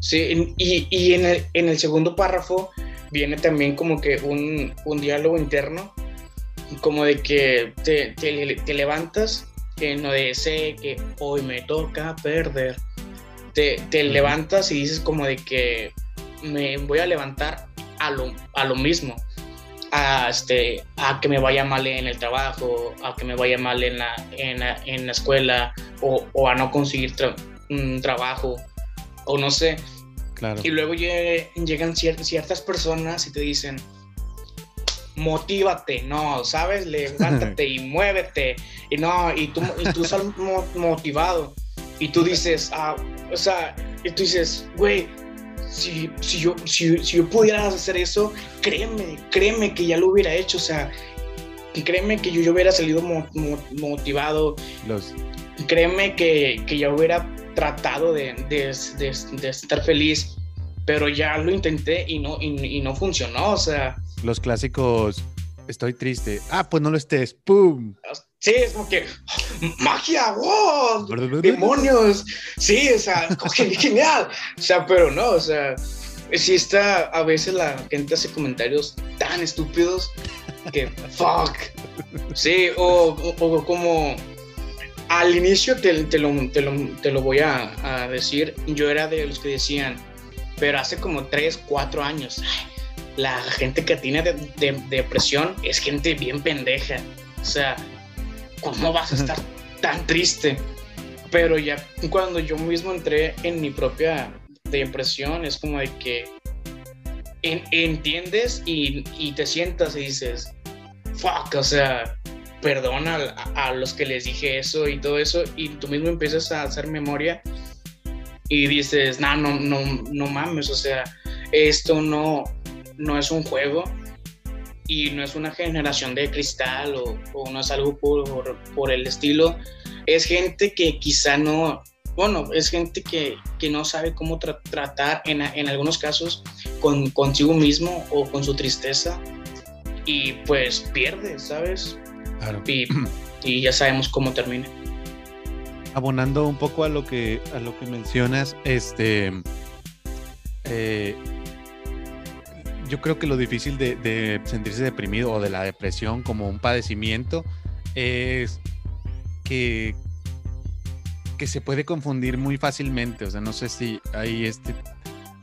Sí, y, y en, el, en, el, segundo párrafo viene también como que un, un diálogo interno, como de que te, te, levantas, que no de que hoy me toca perder. Te, te levantas y dices como de que me voy a levantar a lo, a lo mismo, a, este, a que me vaya mal en el trabajo, a que me vaya mal en la, en la, en la escuela o, o, a no conseguir un trabajo o no sé. Claro. Y luego llegan ciertas personas y te dicen, motívate, no, ¿sabes? Levántate y muévete. Y no, y tú, y tú motivado. Y tú dices, ah, o sea, y tú dices, güey, si, si, yo, si, si, yo pudiera hacer eso, créeme, créeme que ya lo hubiera hecho, o sea, créeme que yo, yo hubiera salido motivado, Los... créeme que, que, ya hubiera tratado de, de, de, estar feliz, pero ya lo intenté y no, y, y no funcionó, o sea... Los clásicos, estoy triste, ah, pues no lo estés, ¡pum! Sí, es como que magia, wow, demonios. Sí, o sea, genial. O sea, pero no, o sea, sí está, a veces la gente hace comentarios tan estúpidos que fuck. Sí, o, o, como al inicio te, te, lo, te, lo, te lo, voy a, a, decir, yo era de los que decían, pero hace como 3, 4 años, la gente que tiene de, de, depresión es gente bien pendeja. O sea, ¿cómo vas a estar tan triste? Pero ya cuando yo mismo entré en mi propia depresión, es como de que entiendes y, te sientas y dices, fuck, o sea, perdona a, los que les dije eso y todo eso, y tú mismo empiezas a hacer memoria y dices, no, no, no, no mames, o sea, esto no, no es un juego y no es una generación de cristal o, no es algo por, por, el estilo. Es gente que quizá no, bueno, es gente que, que no sabe cómo tratar en, en, algunos casos con consigo mismo o con su tristeza y pues pierde, ¿sabes? Y, y, ya sabemos cómo termina. Abonando un poco a lo que, a lo que mencionas, este... Eh, yo creo que lo difícil de, sentirse deprimido o de la depresión como un padecimiento es que, que se puede confundir muy fácilmente. O sea, no sé si hay este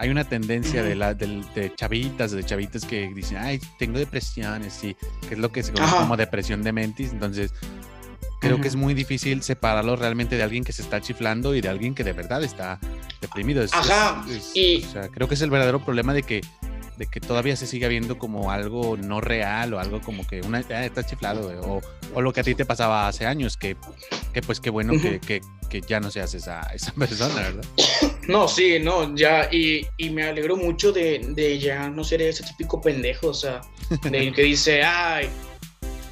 hay una tendencia de, la, de, chavitas, de chavitas que dicen, ay, tengo depresiones, y que es lo que se conoce como depresión de mentis. Entonces, creo que es muy difícil separarlo realmente de alguien que se está chiflando y de alguien que de verdad está deprimido. Ajá. y... O sea, creo que es el verdadero problema de que de que todavía se siga viendo como algo no real o algo como que una ah, está chiflado o, o, lo que a ti te pasaba hace años que, que pues qué bueno que, que, que, ya no seas esa, esa persona, ¿verdad? No, sí, no, ya y, y me alegro mucho de, de, ya no ser ese típico pendejo, o sea, de que dice, ay,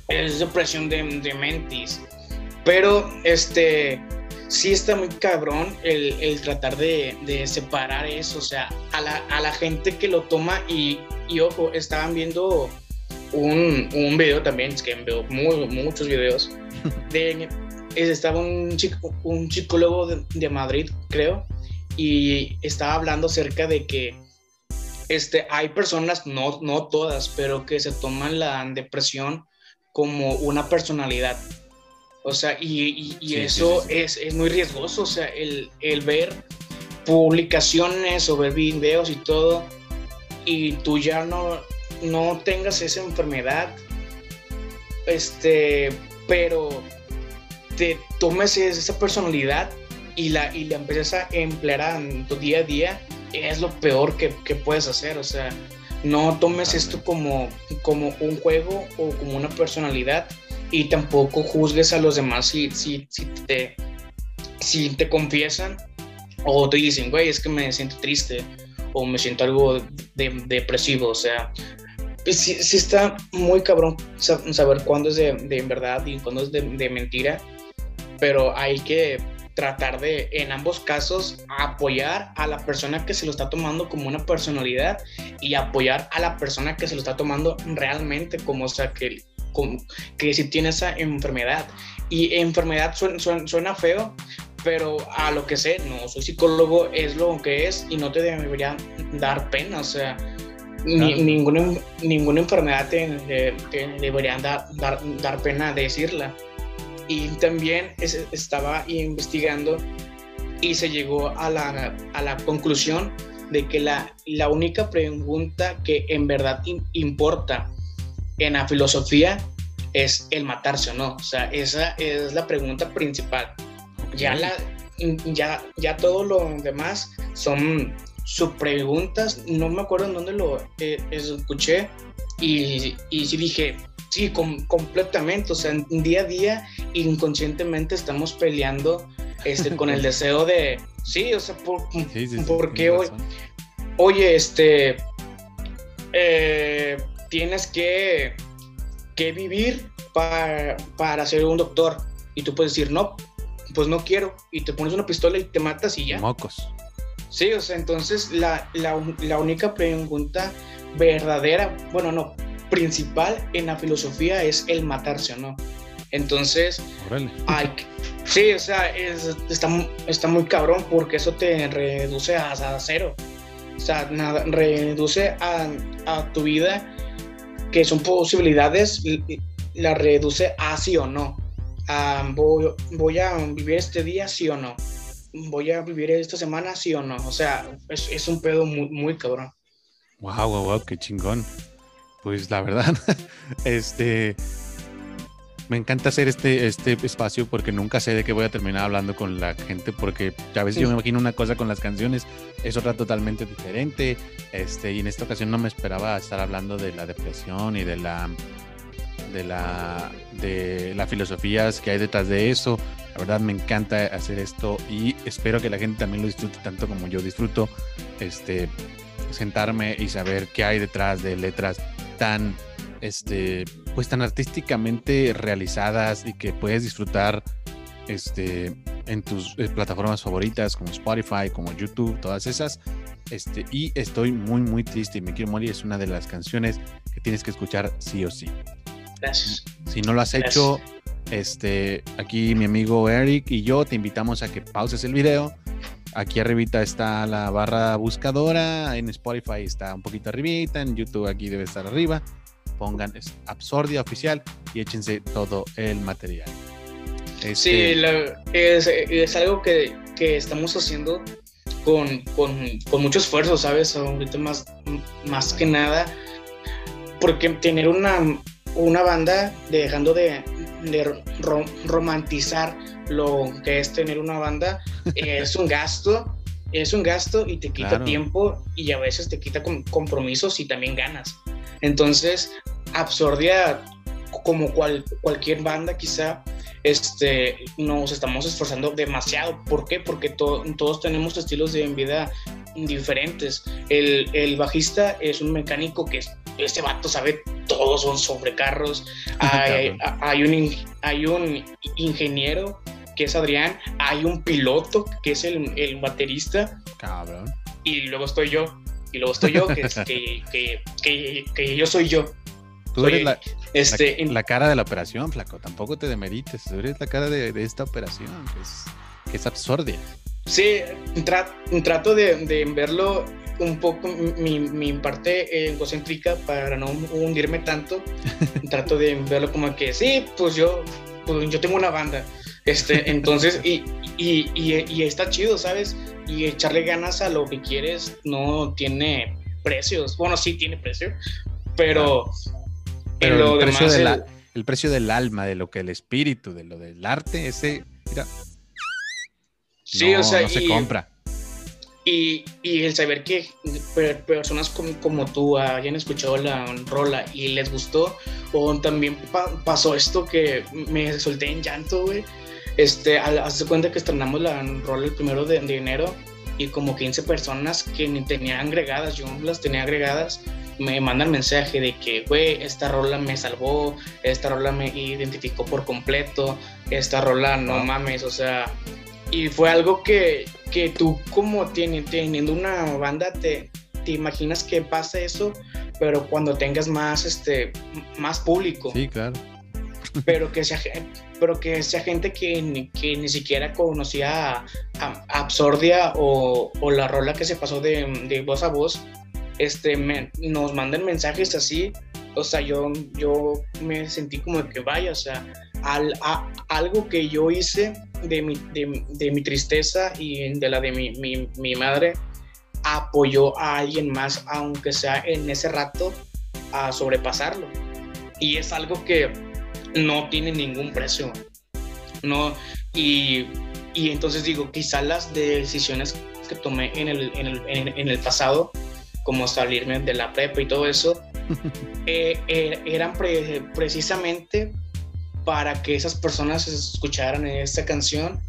es depresión de, de mentis, pero este sí está muy cabrón el, tratar de, separar eso, o sea, a la, gente que lo toma y, ojo, estaban viendo un, un video también, es que veo muchos videos, de, estaba un, chico, un psicólogo de, Madrid, creo, y estaba hablando acerca de que este, hay personas, no, no todas, pero que se toman la depresión como una personalidad o sea, y, eso Es, muy riesgoso, o sea, el, ver publicaciones o ver videos y todo, y tú ya no, no tengas esa enfermedad, este, pero te tomes esa personalidad y la, y la empiezas a emplear en tu día a día, es lo peor que, que puedes hacer, o sea, no tomes esto como, como un juego o como una personalidad, y tampoco juzgues a los demás si, si, si, te, si te confiesan o te dicen, güey, es que me siento triste o me siento algo de, depresivo, o sea, pues sí, está muy cabrón saber cuándo es de, de verdad y cuándo es de, de, mentira, pero hay que tratar de, en ambos casos, apoyar a la persona que se lo está tomando como una personalidad y apoyar a la persona que se lo está tomando realmente como, o sea, que, que si tiene esa enfermedad. Y enfermedad suena, feo, pero a lo que sé, no soy psicólogo, es lo que es y no te debería dar pena, o sea, ninguna, ninguna enfermedad te, debería dar, dar, pena decirla. Y también estaba investigando y se llegó a la, a la conclusión de que la, la única pregunta que en verdad importa en la filosofía es el matarse o no. O sea, esa es la pregunta principal. Ya, la, ya, ya todo lo demás son subpreguntas. No me acuerdo en dónde lo eh, escuché y, y sí dije, sí, completamente. O sea, día a día, inconscientemente estamos peleando este, con el deseo de, sí, o sea, por, porque hoy, oye, este, eh, tienes que, que vivir para, para ser un doctor. Y tú puedes decir, no, pues no quiero. Y te pones una pistola y te matas y ya. Mocos. Sí, o sea, entonces la, la, la única pregunta verdadera, bueno, no, principal en la filosofía es el matarse o no. Entonces, hay, sí, o sea, está, está muy cabrón porque eso te reduce a, a cero. O sea, nada, reduce a, a tu vida que son posibilidades, la reduce a sí o no. voy, a vivir este día, sí o no. Voy a vivir esta semana, sí o no. O sea, es, un pedo muy, muy cabrón. Wow, wow, wow, qué chingón. Pues la verdad, este, me encanta hacer este, este espacio porque nunca sé de qué voy a terminar hablando con la gente porque a veces yo me imagino una cosa con las canciones, es otra totalmente diferente. Este, y en esta ocasión no me esperaba estar hablando de la depresión y de la de la de las filosofías que hay detrás de eso. La verdad me encanta hacer esto y espero que la gente también lo disfrute tanto como yo disfruto este sentarme y saber qué hay detrás de letras tan este, pues tan artísticamente realizadas y que puedes disfrutar este, en tus eh, plataformas favoritas como Spotify, como YouTube, todas esas. Este, y estoy muy, muy triste y Me Quiero Morir es una de las canciones que tienes que escuchar sí o sí. Gracias. Si no lo has hecho, este, aquí mi amigo Eric y yo te invitamos a que pauses el video. Aquí arribita está la barra buscadora, en Spotify está un poquito arribita, en YouTube aquí debe estar arriba pongan Absordia oficial y échense todo el material. Sí, este, es, algo que, estamos haciendo con, mucho esfuerzo, ¿sabes? Ahorita más, más que nada, porque tener una, una banda, dejando de, romantizar lo que es tener una banda, es un gasto, es un gasto y te quita tiempo y a veces te quita compromisos y también ganas. Entonces, Absordia, como cual, cualquier banda quizá, este, nos estamos esforzando demasiado. ¿Por qué? Porque todos tenemos estilos de vida diferentes. El, bajista es un mecánico que este vato sabe todo son sobre carros. Hay, hay, un, hay un ingeniero que es Adrián, hay un piloto que es el, el baterista. Cabrón. Y luego estoy yo. Y luego estoy yo, que, que, que yo soy yo. Tú eres la, este, la, cara de la operación, flaco. Tampoco te demerites. Tú eres la cara de, esta operación, que es, que es absurda. Sí, trato de, verlo un poco mi, mi parte egocéntrica para no hundirme tanto. trato de verlo como que sí, pues yo, pues yo tengo una banda. Este, entonces, y, y, y, y está chido, ¿sabes? Y echarle ganas a lo que quieres no tiene precios. Bueno, sí tiene precio, pero pero el, precio el... precio del alma, de lo que el espíritu, de lo del arte, ese, mira. Sí, o sea, no se compra. Y, y, el saber que personas como, como, tú hayan escuchado la rola y les gustó, o también pasó esto que me solté en llanto, güey. Este, hace cuenta que estrenamos la rola el primero de, de enero y como 15 personas que ni tenía agregadas, yo las tenía agregadas me mandan mensaje de que, güey, esta rola me salvó, esta rola me identificó por completo, esta rola no mames, o sea, y fue algo que, que tú como teniendo una banda te, te imaginas que pasa eso, pero cuando tengas más, este, más público. Sí, claro. Pero que sea, pero que sea gente que, que ni siquiera conocía a, Absordia o, o, la rola que se pasó de, de voz a voz este, nos mandan mensajes así, o sea, yo, yo me sentí como que vaya, o sea, al, algo que yo hice de mi, de, mi, tristeza y de la de mi, mi, madre apoyó a alguien más, aunque sea en ese rato, a sobrepasarlo. Y es algo que no tiene ningún precio. No, y, y entonces digo, quizás las decisiones que tomé en el, en el, en el pasado como salirme de la prepa y todo eso, eh, eh, eran precisamente para que esas personas escucharan esta canción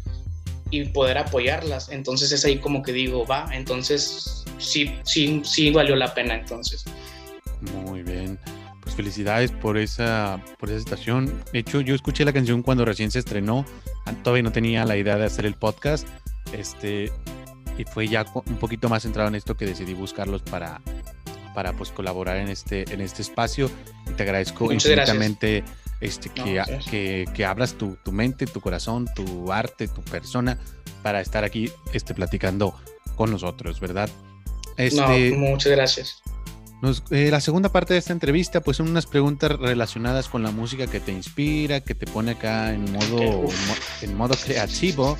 y poder apoyarlas. Entonces es ahí como que digo, va, entonces sí, sí, sí valió la pena entonces. Muy bien. Pues felicidades por esa, por esa estación. De hecho, yo escuché la canción cuando recién se estrenó. Todavía no tenía la idea de hacer el podcast. Este, y fue ya un poquito más centrado en esto que decidí buscarlos para, para pues colaborar en este, en este espacio. Y te agradezco infinitamente este, que, que, abras tu, tu, mente, tu corazón, tu arte, tu persona para estar aquí este, platicando con nosotros, ¿verdad? Este, no, muchas gracias. Eh, la segunda parte de esta entrevista, pues son unas preguntas relacionadas con la música que te inspira, que te pone acá en modo, en modo creativo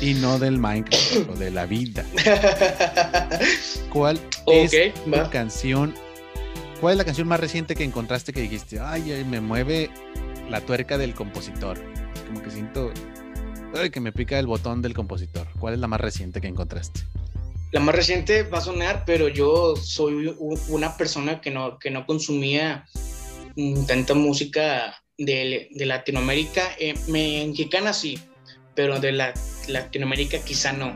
y no del Minecraft o de la vida. ¿Cuál es la canción? ¿Cuál es la canción más reciente que encontraste que dijiste, ay, me mueve la tuerca del compositor. Como que siento ay, que me pica el botón del compositor. ¿Cuál es la más reciente que encontraste? La más reciente va a sonar, pero yo soy una persona que no, que no consumía mm, tanta música de, de Latinoamérica. Eh, mexicana sí, pero de la, Latinoamérica quizá no.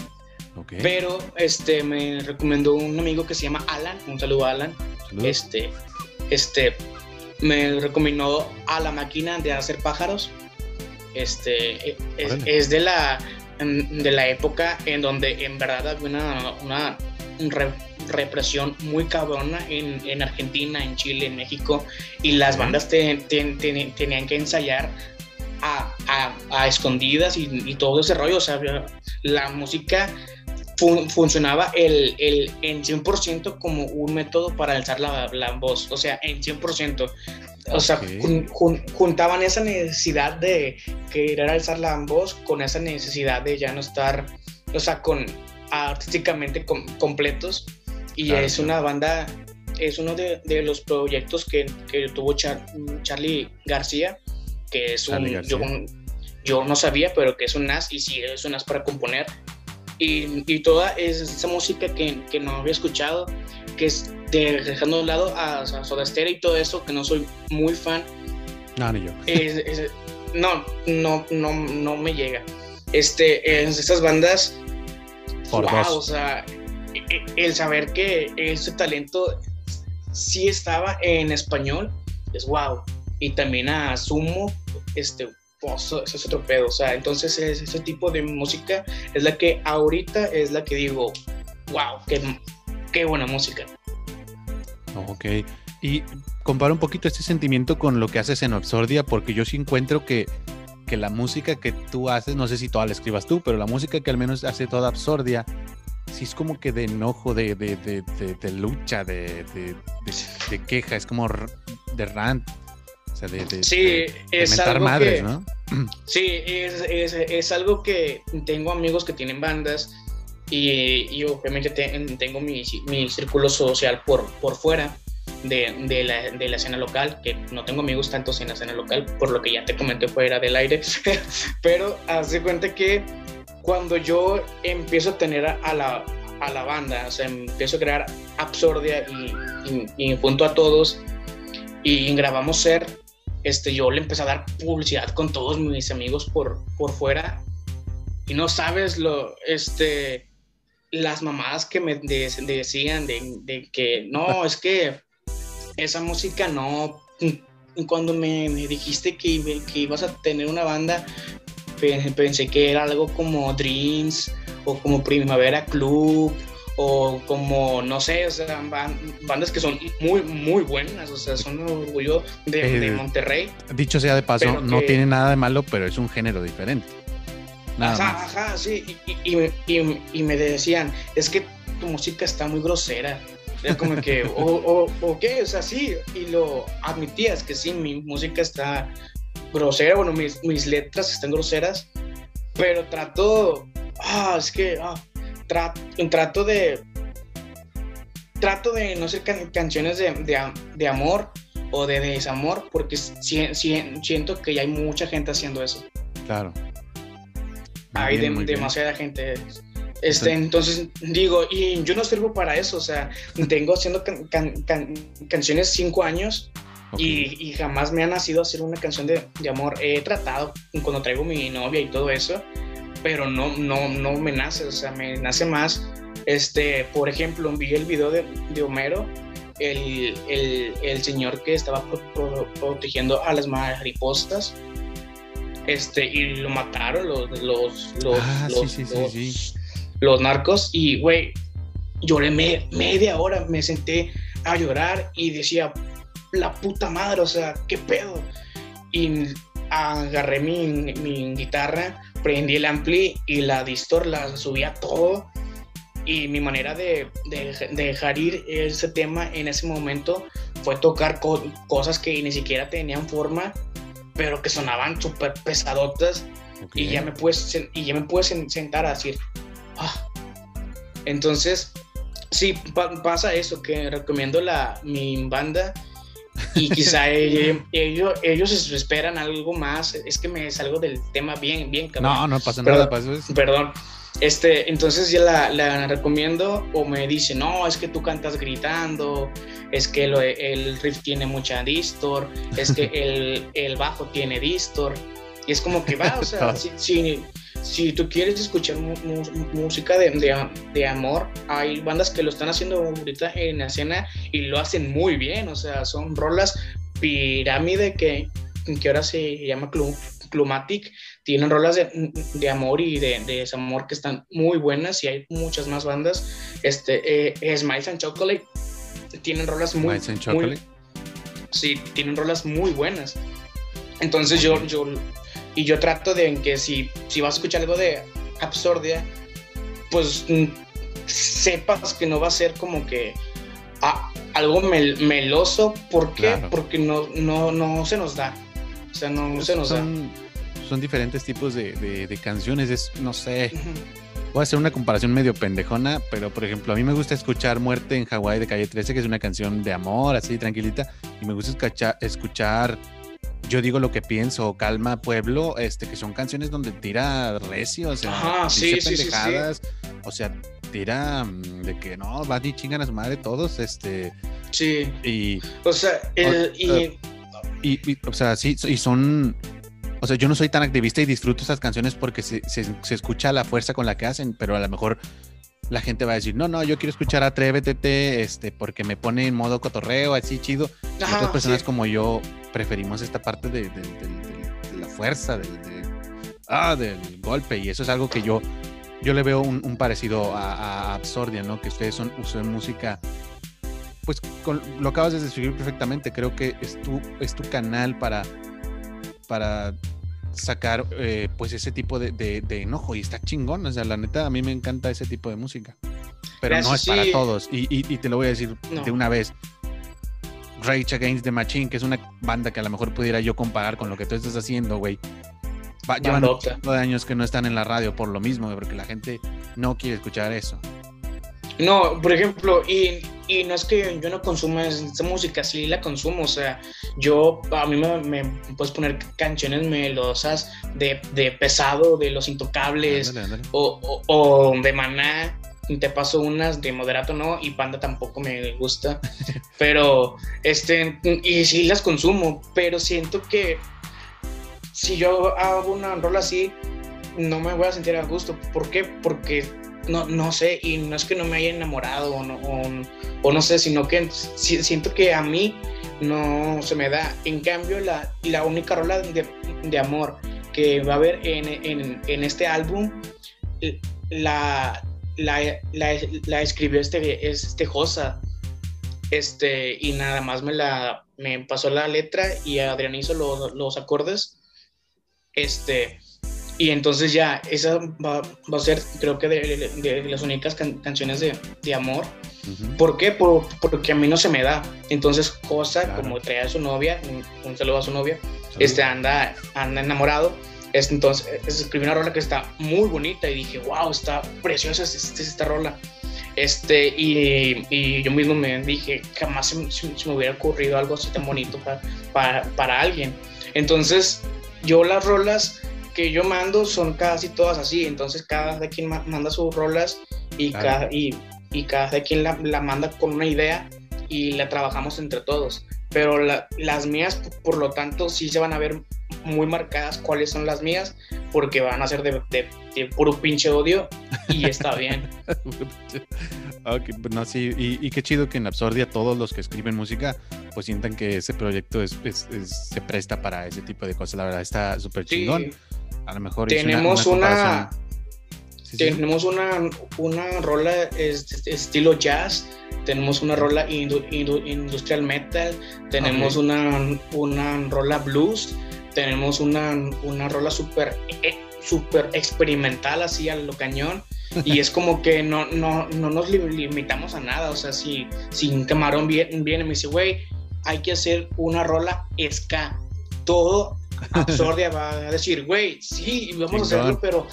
Pero este, me recomendó un amigo que se llama Alan, un saludo a Alan. Este, este, me recomendó a la máquina de hacer pájaros. Este, e, es, de la de la época en donde en verdad había una, una represión muy cabrona en, en, Argentina, en Chile, en México, y las bandas tenían que ensayar a, escondidas y, todo ese rollo. O sea, la música funcionaba el, el, en 100% como un método para alzar la, la, voz. O sea, en 100%. O sea, juntaban esa necesidad de querer alzar la voz con esa necesidad de ya no estar, o sea, con artísticamente completos. Y es una banda, es uno de, de los proyectos que, que tuvo Charlie García que es un, yo, no sabía, pero que es un NAS y sí, es un NAS para componer. Y, y toda esa música que, que, no había escuchado, que es dejando de lado a, a Soda y todo eso, que no soy muy fan. No, ni yo. no, no, no, no me llega. Este, esas bandas, Por wow, o sea, e, e, el saber que ese talento sí estaba en español, es wow y también a Sumo, este, pues, es otro pedo, o sea, entonces ese tipo de música es la que ahorita es la que digo, wow, qué, qué buena música. Ok, y compara un poquito este sentimiento con lo que haces en Absordia, porque yo sí encuentro que, que la música que tú haces, no sé si toda la escribas tú, pero la música que al menos hace toda Absordia, sí es como que de enojo, de, de, de, de lucha, de, queja, es como de rant sí, es algo que, Sí, es, algo que tengo amigos que tienen bandas y, obviamente tengo mi, círculo social por, por fuera de, la, escena local, que no tengo amigos tantos en la escena local, por lo que ya te comenté fuera del aire, pero haz de cuenta que cuando yo empiezo a tener a, la, a la banda, o sea, empiezo a crear Absordia y, y, y junto a todos y grabamos Ser, este, yo le empecé a dar publicidad con todos mis amigos por, por fuera. Y no sabes lo, este, las mamadas que me decían de, que no, es que esa música no, cuando me, dijiste que, que, ibas a tener una banda, pensé que era algo como Dreams o como Primavera Club o como, no sé, o sea, bandas que son muy, muy buenas, o sea, son un orgullo de, eh, Monterrey. Dicho sea de paso, no tiene nada de malo, pero es un género diferente. ajá, ajá, sí, y, me decían, es que tu música está muy grosera. Era como que, o, o, qué, o sea, sí, y lo admitías que sí, mi música está grosera, bueno, mis, mis letras están groseras, pero trato, ah, es que, ah, trato, de trato de no ser canciones de, amor o de desamor porque siento que ya hay mucha gente haciendo eso. Claro. hay demasiada gente. Este, entonces digo, y yo no sirvo para eso, o sea, tengo haciendo canciones cinco años y, jamás me ha nacido hacer una canción de, de, amor. He tratado cuando traigo mi novia y todo eso, pero no, no, no me nace, o sea, me nace más, este, por ejemplo, vi el video de, de Homero, el, el, el, señor que estaba protegiendo a las mariposas, este, y lo mataron los, los, los, ah, los, los, narcos, y, güey, lloré media hora, me senté a llorar y decía, la puta madre, o sea, qué pedo. Y agarré mi, mi guitarra prendí el ampli y la distor la subía todo. Y mi manera de, de, dejar ir ese tema en ese momento fue tocar cosas que ni siquiera tenían forma pero que sonaban súper pesadotas. Y ya me puedes y ya me puedes sentar a decir ah". entonces sí pasa eso que recomiendo la mi banda y quizá ellos, ellos, esperan algo más. Es que me salgo del tema bien, bien, cabrón. No, no pasa nada, pasa Perdón. Este, entonces ya la, la, recomiendo o me dice, no, es que tú cantas gritando, es que el riff tiene mucha distor, es que el, el, bajo tiene distor. Y es como que va, o sea, si, si, tú quieres escuchar música de, de, de, amor, hay bandas que lo están haciendo ahorita en la escena y lo hacen muy bien, o sea, son rolas pirámide que, que ahora se llama club Clumatic tienen rolas de, amor y de, desamor que están muy buenas y hay muchas más bandas. Este, eh, Smiles and Chocolate tienen rolas muy, Smiles and Chocolate. sí, tienen rolas muy buenas. Entonces yo, yo, y yo trato de que si, si vas a escuchar algo de Absordia, pues mm, sepas que no va a ser como que ah, algo meloso. ¿Por qué? Porque no, no, no se nos da. O sea, no se nos son, Son diferentes tipos de, canciones. Es, no sé. Voy a hacer una comparación medio pendejona, pero por ejemplo, a mí me gusta escuchar Muerte en Hawái de Calle 13, que es una canción de amor, así tranquilita. Y me gusta escuchar, escuchar Yo digo lo que pienso, Calma Pueblo, este, que son canciones donde tira recio, o sea, sí, pendejadas. o sea, tira mm, de que no, va y chingan a su madre todos, este. Sí. Y. O sea, el, y, y, o sea, sí, y son. O sea, yo no soy tan activista y disfruto esas canciones porque se, se, escucha la fuerza con la que hacen, pero a lo mejor la gente va a decir, no, no, yo quiero escuchar Atrévete, este, porque me pone en modo cotorreo, así chido. y otras personas como yo preferimos esta parte de, la fuerza, del, ah, del golpe, y eso es algo que yo, yo le veo un, parecido a, Absordia, ¿no? Que ustedes son, usan música pues lo acabas de describir perfectamente. Creo que es tu, es tu canal para, para sacar eh, pues ese tipo de, enojo y está chingón. O sea, la neta, a mí me encanta ese tipo de música. Pero no es para todos. Y, te lo voy a decir de una vez. Rage Against the Machine, que es una banda que a lo mejor pudiera yo comparar con lo que tú estás haciendo, güey. Llevan un de años que no están en la radio por lo mismo, porque la gente no quiere escuchar eso. No, por ejemplo, y, y, no es que yo no consuma esta música, sí la consumo, o sea, yo, a mí me, puedes poner canciones melosas de, de, pesado, de Los Intocables, O, o, de Maná, te paso unas de moderato, ¿no? Y Panda tampoco me gusta, pero, este, y sí las consumo, pero siento que si yo hago una rola así, no me voy a sentir a gusto. ¿Por qué? Porque no, no sé, y no es que no me haya enamorado o no, o, no sé, sino que siento que a mí no se me da. En cambio, la, la única rola de, de, amor que va a haber en, en, en este álbum, la, la, la, escribió este, este Josa. Este, y nada más me la me pasó la letra y Adrián hizo los, los acordes. Este, y entonces ya, esa va, va a ser, creo que, de, de, las únicas canciones de, de amor. ¿Por qué? porque a mí no se me da. Entonces, Cosa, como trae a su novia, un, saludo a su novia, este anda, anda enamorado. Es, entonces, escribí una rola que está muy bonita y dije, wow, está preciosa esta, esta rola. Este, y, y, yo mismo me dije, jamás se, se, me hubiera ocurrido algo así tan bonito para, para, para alguien. Entonces, yo las rolas que yo mando son casi todas así, entonces cada de quien manda sus rolas y, cada, y, y, cada de quien la, la, manda con una idea y la trabajamos entre todos. Pero las mías, por lo tanto, sí se van a ver muy marcadas cuáles son las mías, porque van a ser de, de, puro pinche odio y está bien. okay, no, sí, y, y, qué chido que en Absordia todos los que escriben música pues sientan que ese proyecto es, es, se presta para ese tipo de cosas. La verdad está súper chingón. A lo mejor tenemos una, tenemos una, una rola estilo jazz, tenemos una rola industrial metal, tenemos una, una rola blues, tenemos una, una rola súper eh, super experimental así a lo cañón. Y es como que no, no, no nos limitamos a nada. O sea, si, si Camarón viene, viene y me dice, güey, hay que hacer una rola ska. Todo Absordia va a decir, güey, sí, vamos a hacerlo, pero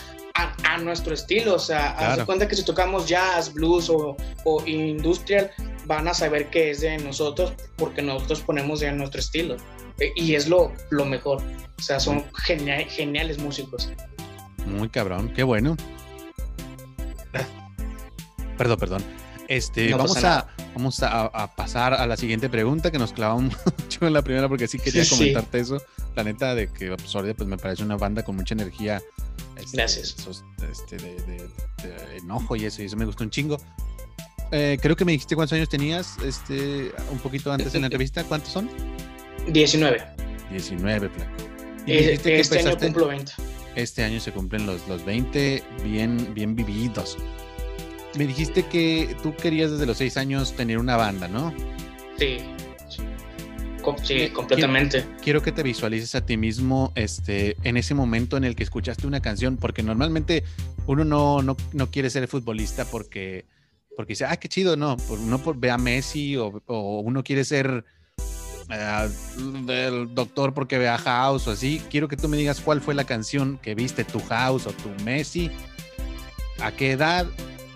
a, nuestro estilo. O sea, haz cuenta que si tocamos jazz, blues o, o industrial, van a saber que es de nosotros porque nosotros ponemos ya nuestro estilo. Eh, y es lo, lo mejor. O sea, son geniales músicos. Muy cabrón, qué bueno. Perdón, perdón. Este, vamos, a, vamos a, pasar a la siguiente pregunta que nos clavamos mucho en la primera porque sí quería comentarte eso. La neta de que Absordia pues me parece una banda con mucha energía. Este, Gracias. Este, de, enojo y eso, y eso me gustó un chingo. Eh, creo que me dijiste cuántos años tenías este, un poquito antes en la entrevista. ¿Cuántos son? 19. 19, Flaco. este año cumplo 20. Este año se cumplen los, los 20 bien, bien vividos. Me dijiste que tú querías desde los 6 años tener una banda, ¿no? Sí. Sí, completamente. Quiero, que te visualices a ti mismo este, en ese momento en el que escuchaste una canción, porque normalmente uno no, no, no quiere ser futbolista porque, porque dice, ah, qué chido, no, por, no por ve a Messi o, o uno quiere ser eh, del doctor porque vea House o así. Quiero que tú me digas cuál fue la canción que viste, tu House o tu Messi, a qué edad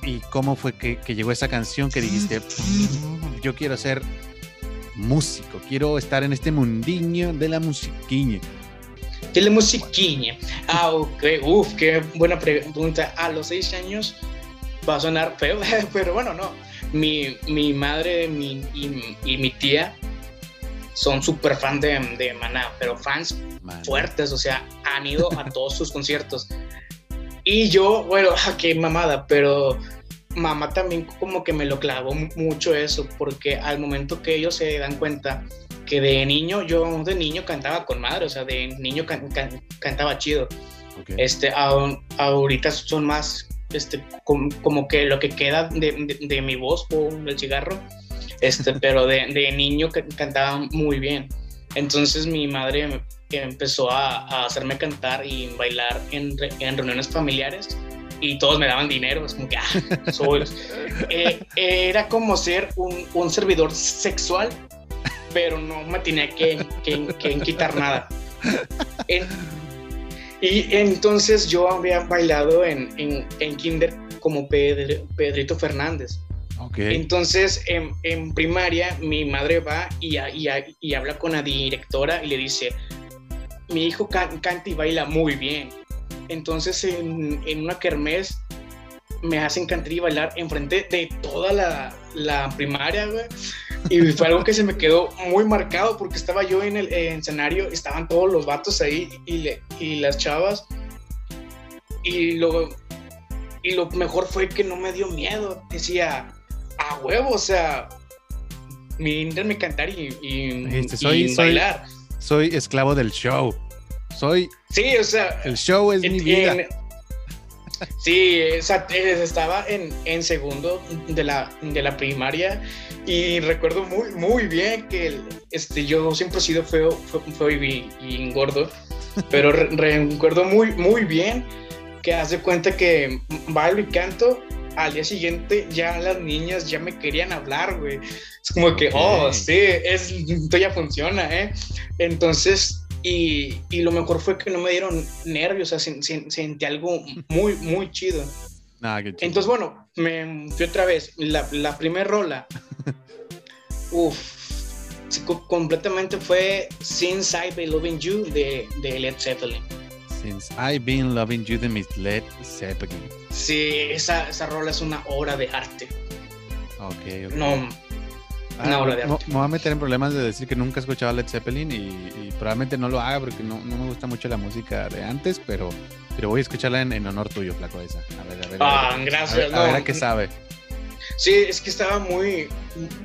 y cómo fue que, llegó esa canción que dijiste, yo quiero ser músico, quiero estar en este mundiño de la musiquiña. De la musiquiña. Ah, ok, uf, qué buena pregunta. A los seis años va a sonar feo, pero bueno, no. Mi, mi madre mi, y, y mi tía son súper fan de, de, Maná, pero fans fuertes, o sea, han ido a todos sus conciertos. Y yo, bueno, qué mamada, pero mamá también como que me lo clavó mucho eso, porque al momento que ellos se dan cuenta que de niño, yo de niño cantaba con madre, o sea, de niño cantaba chido. Este, ahorita son más, este, como, que lo que queda de, de mi voz o el cigarro este, pero de, de niño cantaba muy bien. Entonces mi madre empezó a, hacerme cantar y bailar en, en, reuniones familiares y todos me daban dinero, es como que, ah, soy. Eh, era como ser un, un, servidor sexual, pero no me tenía que, que, quitar nada. y entonces yo había bailado en, en, en Kinder como Pedrito Fernández. Entonces, en, primaria, mi madre va y, y, habla con la directora y le dice, mi hijo canta y baila muy bien. Entonces, en, una kermés, me hacen cantar y bailar enfrente de toda la, la primaria, güey. Y fue algo que se me quedó muy marcado porque estaba yo en el escenario, estaban todos los vatos ahí y, y las chavas. Y lo, y lo mejor fue que no me dio miedo. Decía, a huevo, o sea, mi me cantar y, y, soy, bailar. Soy, esclavo del show. Soy. Sí, o sea. El show es mi vida. sí, o sea, estaba en, en, segundo de la, de la primaria y recuerdo muy, muy bien que este, yo siempre he sido feo, feo, y, y, gordo, pero recuerdo muy, muy bien que hace cuenta que bailo y canto al día siguiente ya las niñas ya me querían hablar, güey. Es como que, oh, sí, es, esto ya funciona, ¿eh? Entonces, y, y, lo mejor fue que no me dieron nervios, o sea, sentí algo muy, muy chido. Chido. Entonces, bueno, me fui otra vez. La, la primera rola, uff, completamente fue Since I've Been Loving You de, de Led Zeppelin. Since I've Been Loving You de Miss Led Zeppelin. Sí, esa, esa rola es una obra de arte. Ok, ok. No, una ah, obra de arte. Me voy a meter en problemas de decir que nunca he escuchado Led Zeppelin y, probablemente no lo haga porque no, no, me gusta mucho la música de antes, pero, pero voy a escucharla en, honor tuyo, Flaco, esa. A ver, a ver. Ah, gracias. A ver, a qué sabe. Sí, es que estaba muy,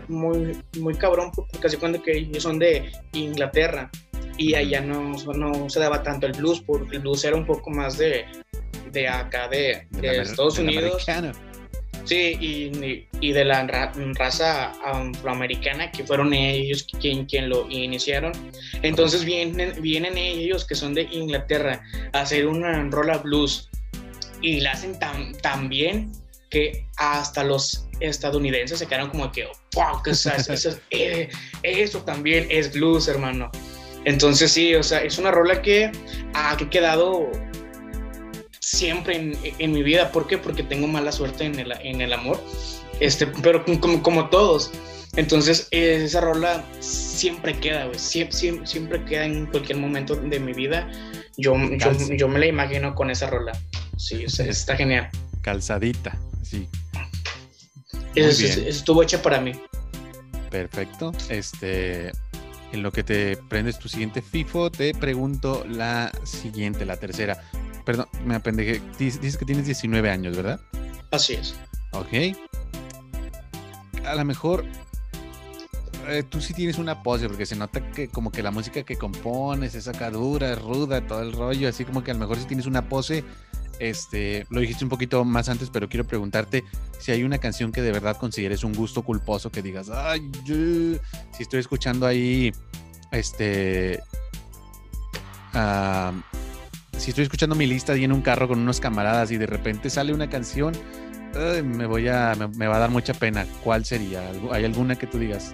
muy, muy cabrón porque se cuenta que ellos son de Inglaterra y allá no, no se daba tanto el blues, porque el blues era un poco más de, de acá, de, de, Estados Unidos. Sí, y, y, de la raza afroamericana, que fueron ellos quien, quien lo iniciaron. Entonces vienen, vienen ellos, que son de Inglaterra, a hacer una rola blues. Y la hacen tan, tan bien que hasta los estadounidenses se quedaron como que, fuck, eso, eh, eso también es blues, hermano. Entonces sí, o sea, es una rola que ha quedado siempre en, mi vida. ¿Por qué? Porque tengo mala suerte en el, en el amor. Este, pero como, como todos. Entonces, esa rola siempre queda, güey. Siempre, siempre, queda en cualquier momento de mi vida. Yo, yo, me la imagino con esa rola. Sí, está genial. Calzadita, sí. estuvo hecha para mí. Perfecto. Este, en lo que te prendes tu siguiente FIFO, te pregunto la siguiente, la tercera. Perdón, me apendejé. Dices que tienes 19 años, ¿verdad? Así es. Ok. A lo mejor eh, tú sí tienes una pose, porque se nota que como que la música que compones es sacadura, es ruda, todo el rollo, así como que a lo mejor sí tienes una pose. Este, lo dijiste un poquito más antes, pero quiero preguntarte si hay una canción que de verdad consideres un gusto culposo que digas, ay, si estoy escuchando ahí, este, si estoy escuchando mi lista ahí en un carro con unos camaradas y de repente sale una canción, me voy a, me, va a dar mucha pena. ¿Cuál sería? ¿Hay alguna que tú digas?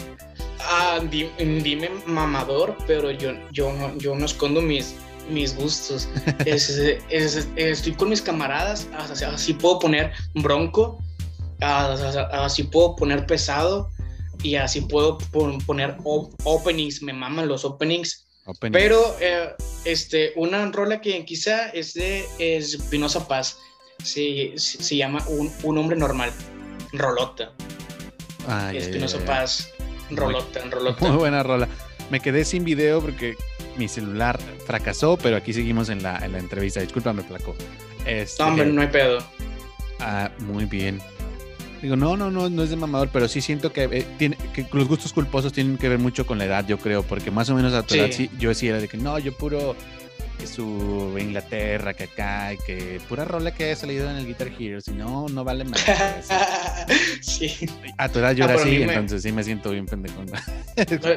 Ah, dime, mamador, pero yo, yo, no, yo no escondo mis, mis gustos. estoy con mis camaradas, así, puedo poner bronco, así puedo poner pesado y así puedo poner openings, me maman los openings. Pero eh, este, una rola que quizá es de Espinosa Paz, se, se, llama un, un, hombre normal, Rolota. Espinosa Paz, Rolota, Rolota. Muy buena rola. Me quedé sin video porque mi celular fracasó, pero aquí seguimos en la, en la entrevista. Discúlpame, Flaco. Este, no, hombre, no hay pedo. Ah, muy bien. Digo, no, no, no, no es de mamador, pero sí siento que, eh, tiene, que los gustos culposos tienen que ver mucho con la edad, yo creo, porque más o menos a tu edad sí, yo sí era de que no, yo puro su Inglaterra, que acá, que pura rola que haya salido en el Guitar Hero, si no, no vale más. sí. A tu edad yo era así, entonces sí me siento bien pendejo.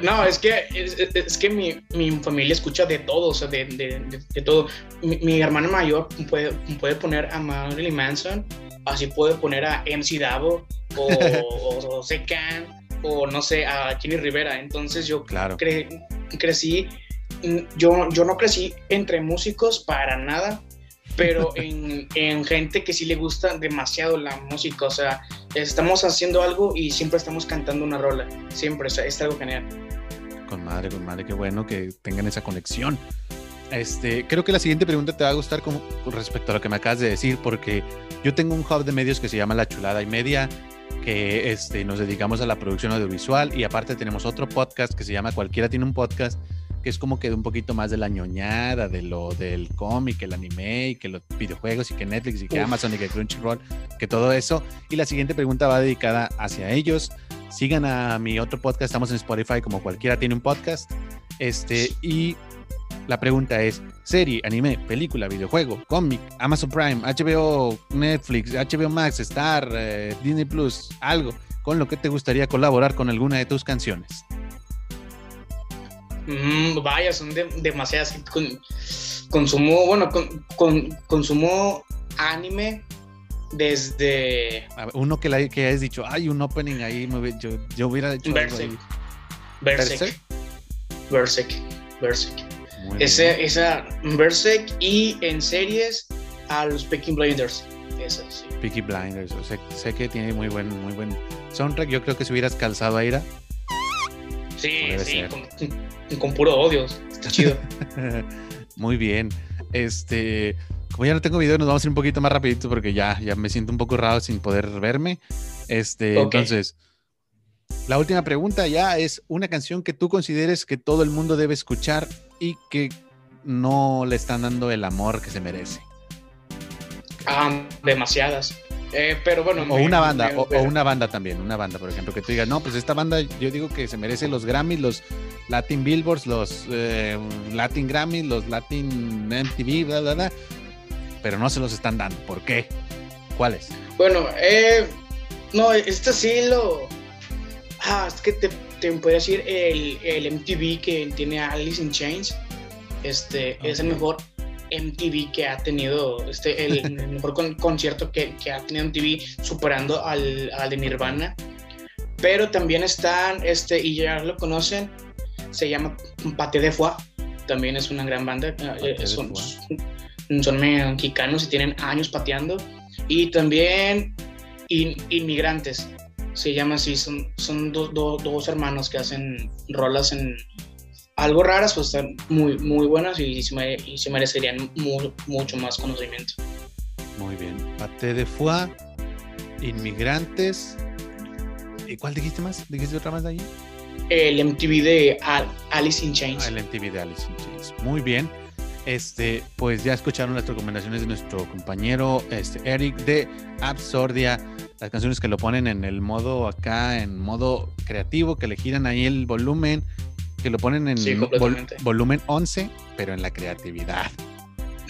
no, es que, es, que mi, mi, familia escucha de todo, o sea, de, de, de, todo. Mi, mi, hermano mayor puede, puede poner a Marilyn Manson, así puede poner a MC Davo o, o, o Secan o no sé, a Kenny Rivera. Entonces yo claro. crecí yo, yo no crecí entre músicos para nada, pero en, en, gente que sí le gusta demasiado la música. O sea, estamos haciendo algo y siempre estamos cantando una rola. Siempre, o sea, es algo genial. Con madre, con madre, qué bueno que tengan esa conexión. Este, creo que la siguiente pregunta te va a gustar con respecto a lo que me acabas de decir, porque yo tengo un hub de medios que se llama La Chulada y Media, que este, nos dedicamos a la producción audiovisual y aparte tenemos otro podcast que se llama Cualquiera tiene un podcast, que es como que un poquito más de la ñoñada, de lo del cómic, el anime, y que los videojuegos, y que Netflix, y que Amazon, y que Crunchyroll, que todo eso. Y la siguiente pregunta va dedicada hacia ellos. Sigan a mi otro podcast, estamos en Spotify como cualquiera tiene un podcast. Este, y la pregunta es, serie, anime, película, videojuego, cómic, Amazon Prime, HBO, Netflix, HBO Max, Star, eh, Disney Plus, algo con lo que te gustaría colaborar con alguna de tus canciones. Mm, vaya, son demasiadas. Con, consumo, bueno, con, consumo anime desde. uno que, la, que hayas dicho, hay un opening ahí, yo, yo hubiera dicho. Berserk. Berserk. Berserk. Berserk. Ese, esa Berserk y en series a los Peaky Blinders. Esa, sí. Peaky Blinders, o sea, sé que tiene muy buen, muy buen soundtrack. Yo creo que si hubieras calzado a Ira. Sí, sí, con puro odio. Está chido. Muy bien. Este, como ya no tengo video, nos vamos a ir un poquito más rapidito porque ya, ya me siento un poco raro sin poder verme. Este, entonces, la última pregunta ya es una canción que tú consideres que todo el mundo debe escuchar y que no le están dando el amor que se merece. Ah, demasiadas. Eh, pero bueno. O una banda, o, una banda también, una banda, por ejemplo, que tú digas, no, pues esta banda yo digo que se merece los Grammys, los Latin Billboards, los eh, Latin Grammys, los Latin MTV, bla, bla, bla, pero no se los están dando. ¿Por qué? ¿Cuáles? Bueno, eh, no, este sí lo... Ah, es que te, te puedo decir el, el, MTV que tiene Alice in Chains, este, es el mejor MTV que ha tenido, este, el, mejor concierto que, que, ha tenido MTV superando al, al, de Nirvana. Pero también están, este, y ya lo conocen, se llama Pate de Foie, también es una gran banda, eh, son, son, mexicanos y tienen años pateando. Y también in, Inmigrantes, se llama así, son, son dos hermanos que hacen rolas en algo raras, pues están muy, muy buenas y, se, merecerían mucho más conocimiento. Muy bien. Pate de Foie, Inmigrantes. ¿Y cuál dijiste más? ¿Dijiste otra más de ahí? El MTV de Alice in Chains. Ah, el MTV de Alice in Chains. Muy bien. Este, pues ya escucharon las recomendaciones de nuestro compañero este, Eric de Absordia. Las canciones que lo ponen en el modo acá, en modo creativo, que le giran ahí el volumen, que lo ponen en volumen 11, pero en la creatividad.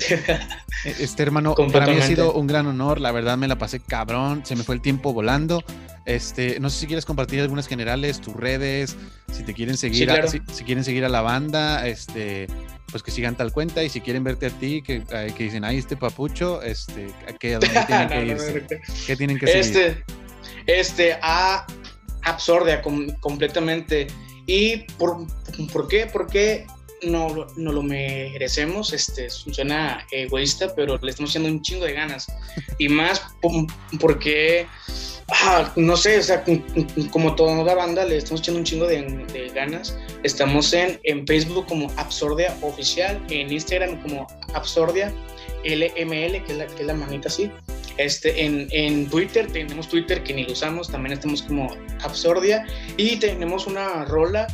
Este hermano, para mí ha sido un gran honor, la verdad me la pasé cabrón, se me fue el tiempo volando. Este, no sé si quieres compartir algunas generales, tus redes, si te quieren seguir, si, quieren seguir a la banda, este, pues que sigan tal cuenta y si quieren verte a ti, que, que dicen, ay, este papucho, este, ¿a qué, dónde tienen que ir? ¿Qué tienen que seguir? Este, este, a Absordia completamente. ¿Y por, por qué? Porque no, no lo merecemos, este, suena egoísta, pero le estamos haciendo un chingo de ganas. Y más porque, ah, no sé, o sea, como toda la banda, le estamos echando un chingo de, ganas. Estamos en, en Facebook como Absordia Oficial, en Instagram como Absordia LML, que es la, que es la manita así. Este, en, en, Twitter, tenemos Twitter que ni lo usamos, también estamos como Absordia y tenemos una rola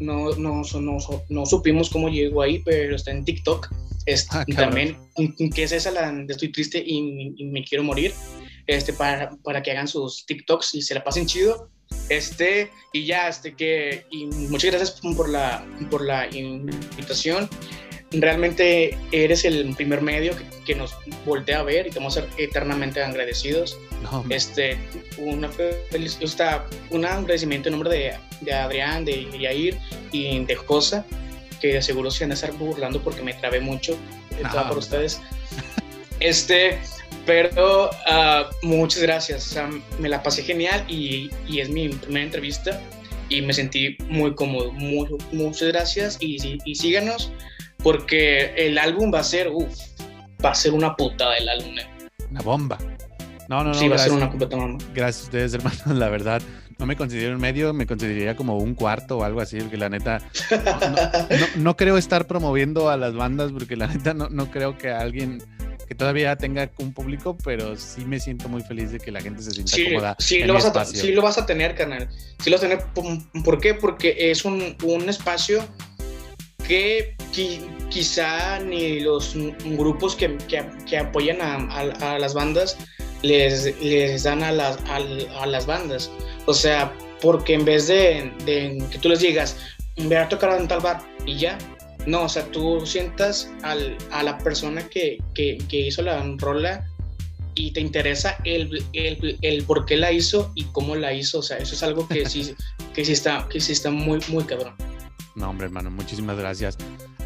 no, no, no, no, supimos cómo llegó ahí, pero está en TikTok. Ah, también, que es esa la de estoy triste y, me quiero morir, este, para, para que hagan sus TikToks y se la pasen chido. Este, y ya, este, que, y muchas gracias por la, por la invitación realmente eres el primer medio que, nos voltea a ver y te vamos a ser eternamente agradecidos. este, una un agradecimiento en nombre de, de Adrián, de Yair y de Josa, que seguro se van a estar burlando porque me trabé mucho no, por ustedes. Este, pero uh, muchas gracias, me la pasé genial y, y, es mi primera entrevista y me sentí muy cómodo. muchas gracias y, y síganos porque el álbum va a ser, uff, va a ser una putada el álbum. Eh. Una bomba. No, no, no. Sí, va a ser una completa bomba. Gracias a ustedes, hermanos, la verdad. No me considero un medio, me consideraría como un cuarto o algo así, porque la neta no, creo estar promoviendo a las bandas, porque la neta no, no creo que alguien que todavía tenga un público, pero sí me siento muy feliz de que la gente se sienta cómoda. Sí, lo vas a, sí lo vas a tener, canal. Sí lo vas a tener. ¿Por qué? Porque es un, un espacio que quizá ni los grupos que, que, apoyan a, las bandas les, les dan a las, a, las bandas. O sea, porque en vez de, que tú les digas, ve a tocar en tal bar y ya, no, o sea, tú sientas al, a la persona que, que, hizo la rola y te interesa el, el, el, por qué la hizo y cómo la hizo. O sea, eso es algo que sí, que sí, está, que sí está muy, muy cabrón. No, hombre, hermano, muchísimas gracias.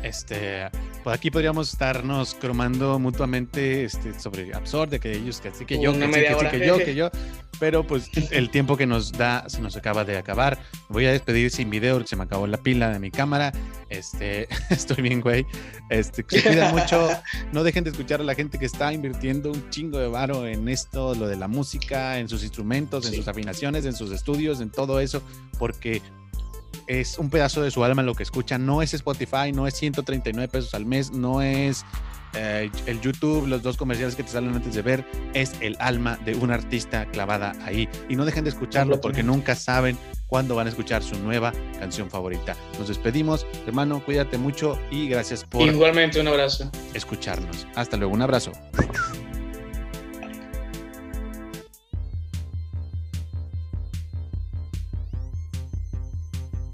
Este, pues aquí podríamos estarnos cromando mutuamente este, sobre Absurde, que ellos, que, que yo, que, que, yo, que yo, pero pues el tiempo que nos da se nos acaba de acabar. Voy a despedir sin video, se me acabó la pila de mi cámara. Este, estoy bien, güey. Este, se cuidan mucho. No dejen de escuchar a la gente que está invirtiendo un chingo de varo en esto, lo de la música, en sus instrumentos, en sus afinaciones, en sus estudios, en todo eso, porque es un pedazo de su alma lo que escucha. No es Spotify, no es 139 pesos al mes, no es eh, el YouTube, los dos comerciales que te salen antes de ver, es el alma de un artista clavada ahí. Y no dejen de escucharlo porque nunca saben cuándo van a escuchar su nueva canción favorita. Nos despedimos, hermano, cuídate mucho y gracias por... Igualmente, un abrazo. Escucharnos. Hasta luego, un abrazo.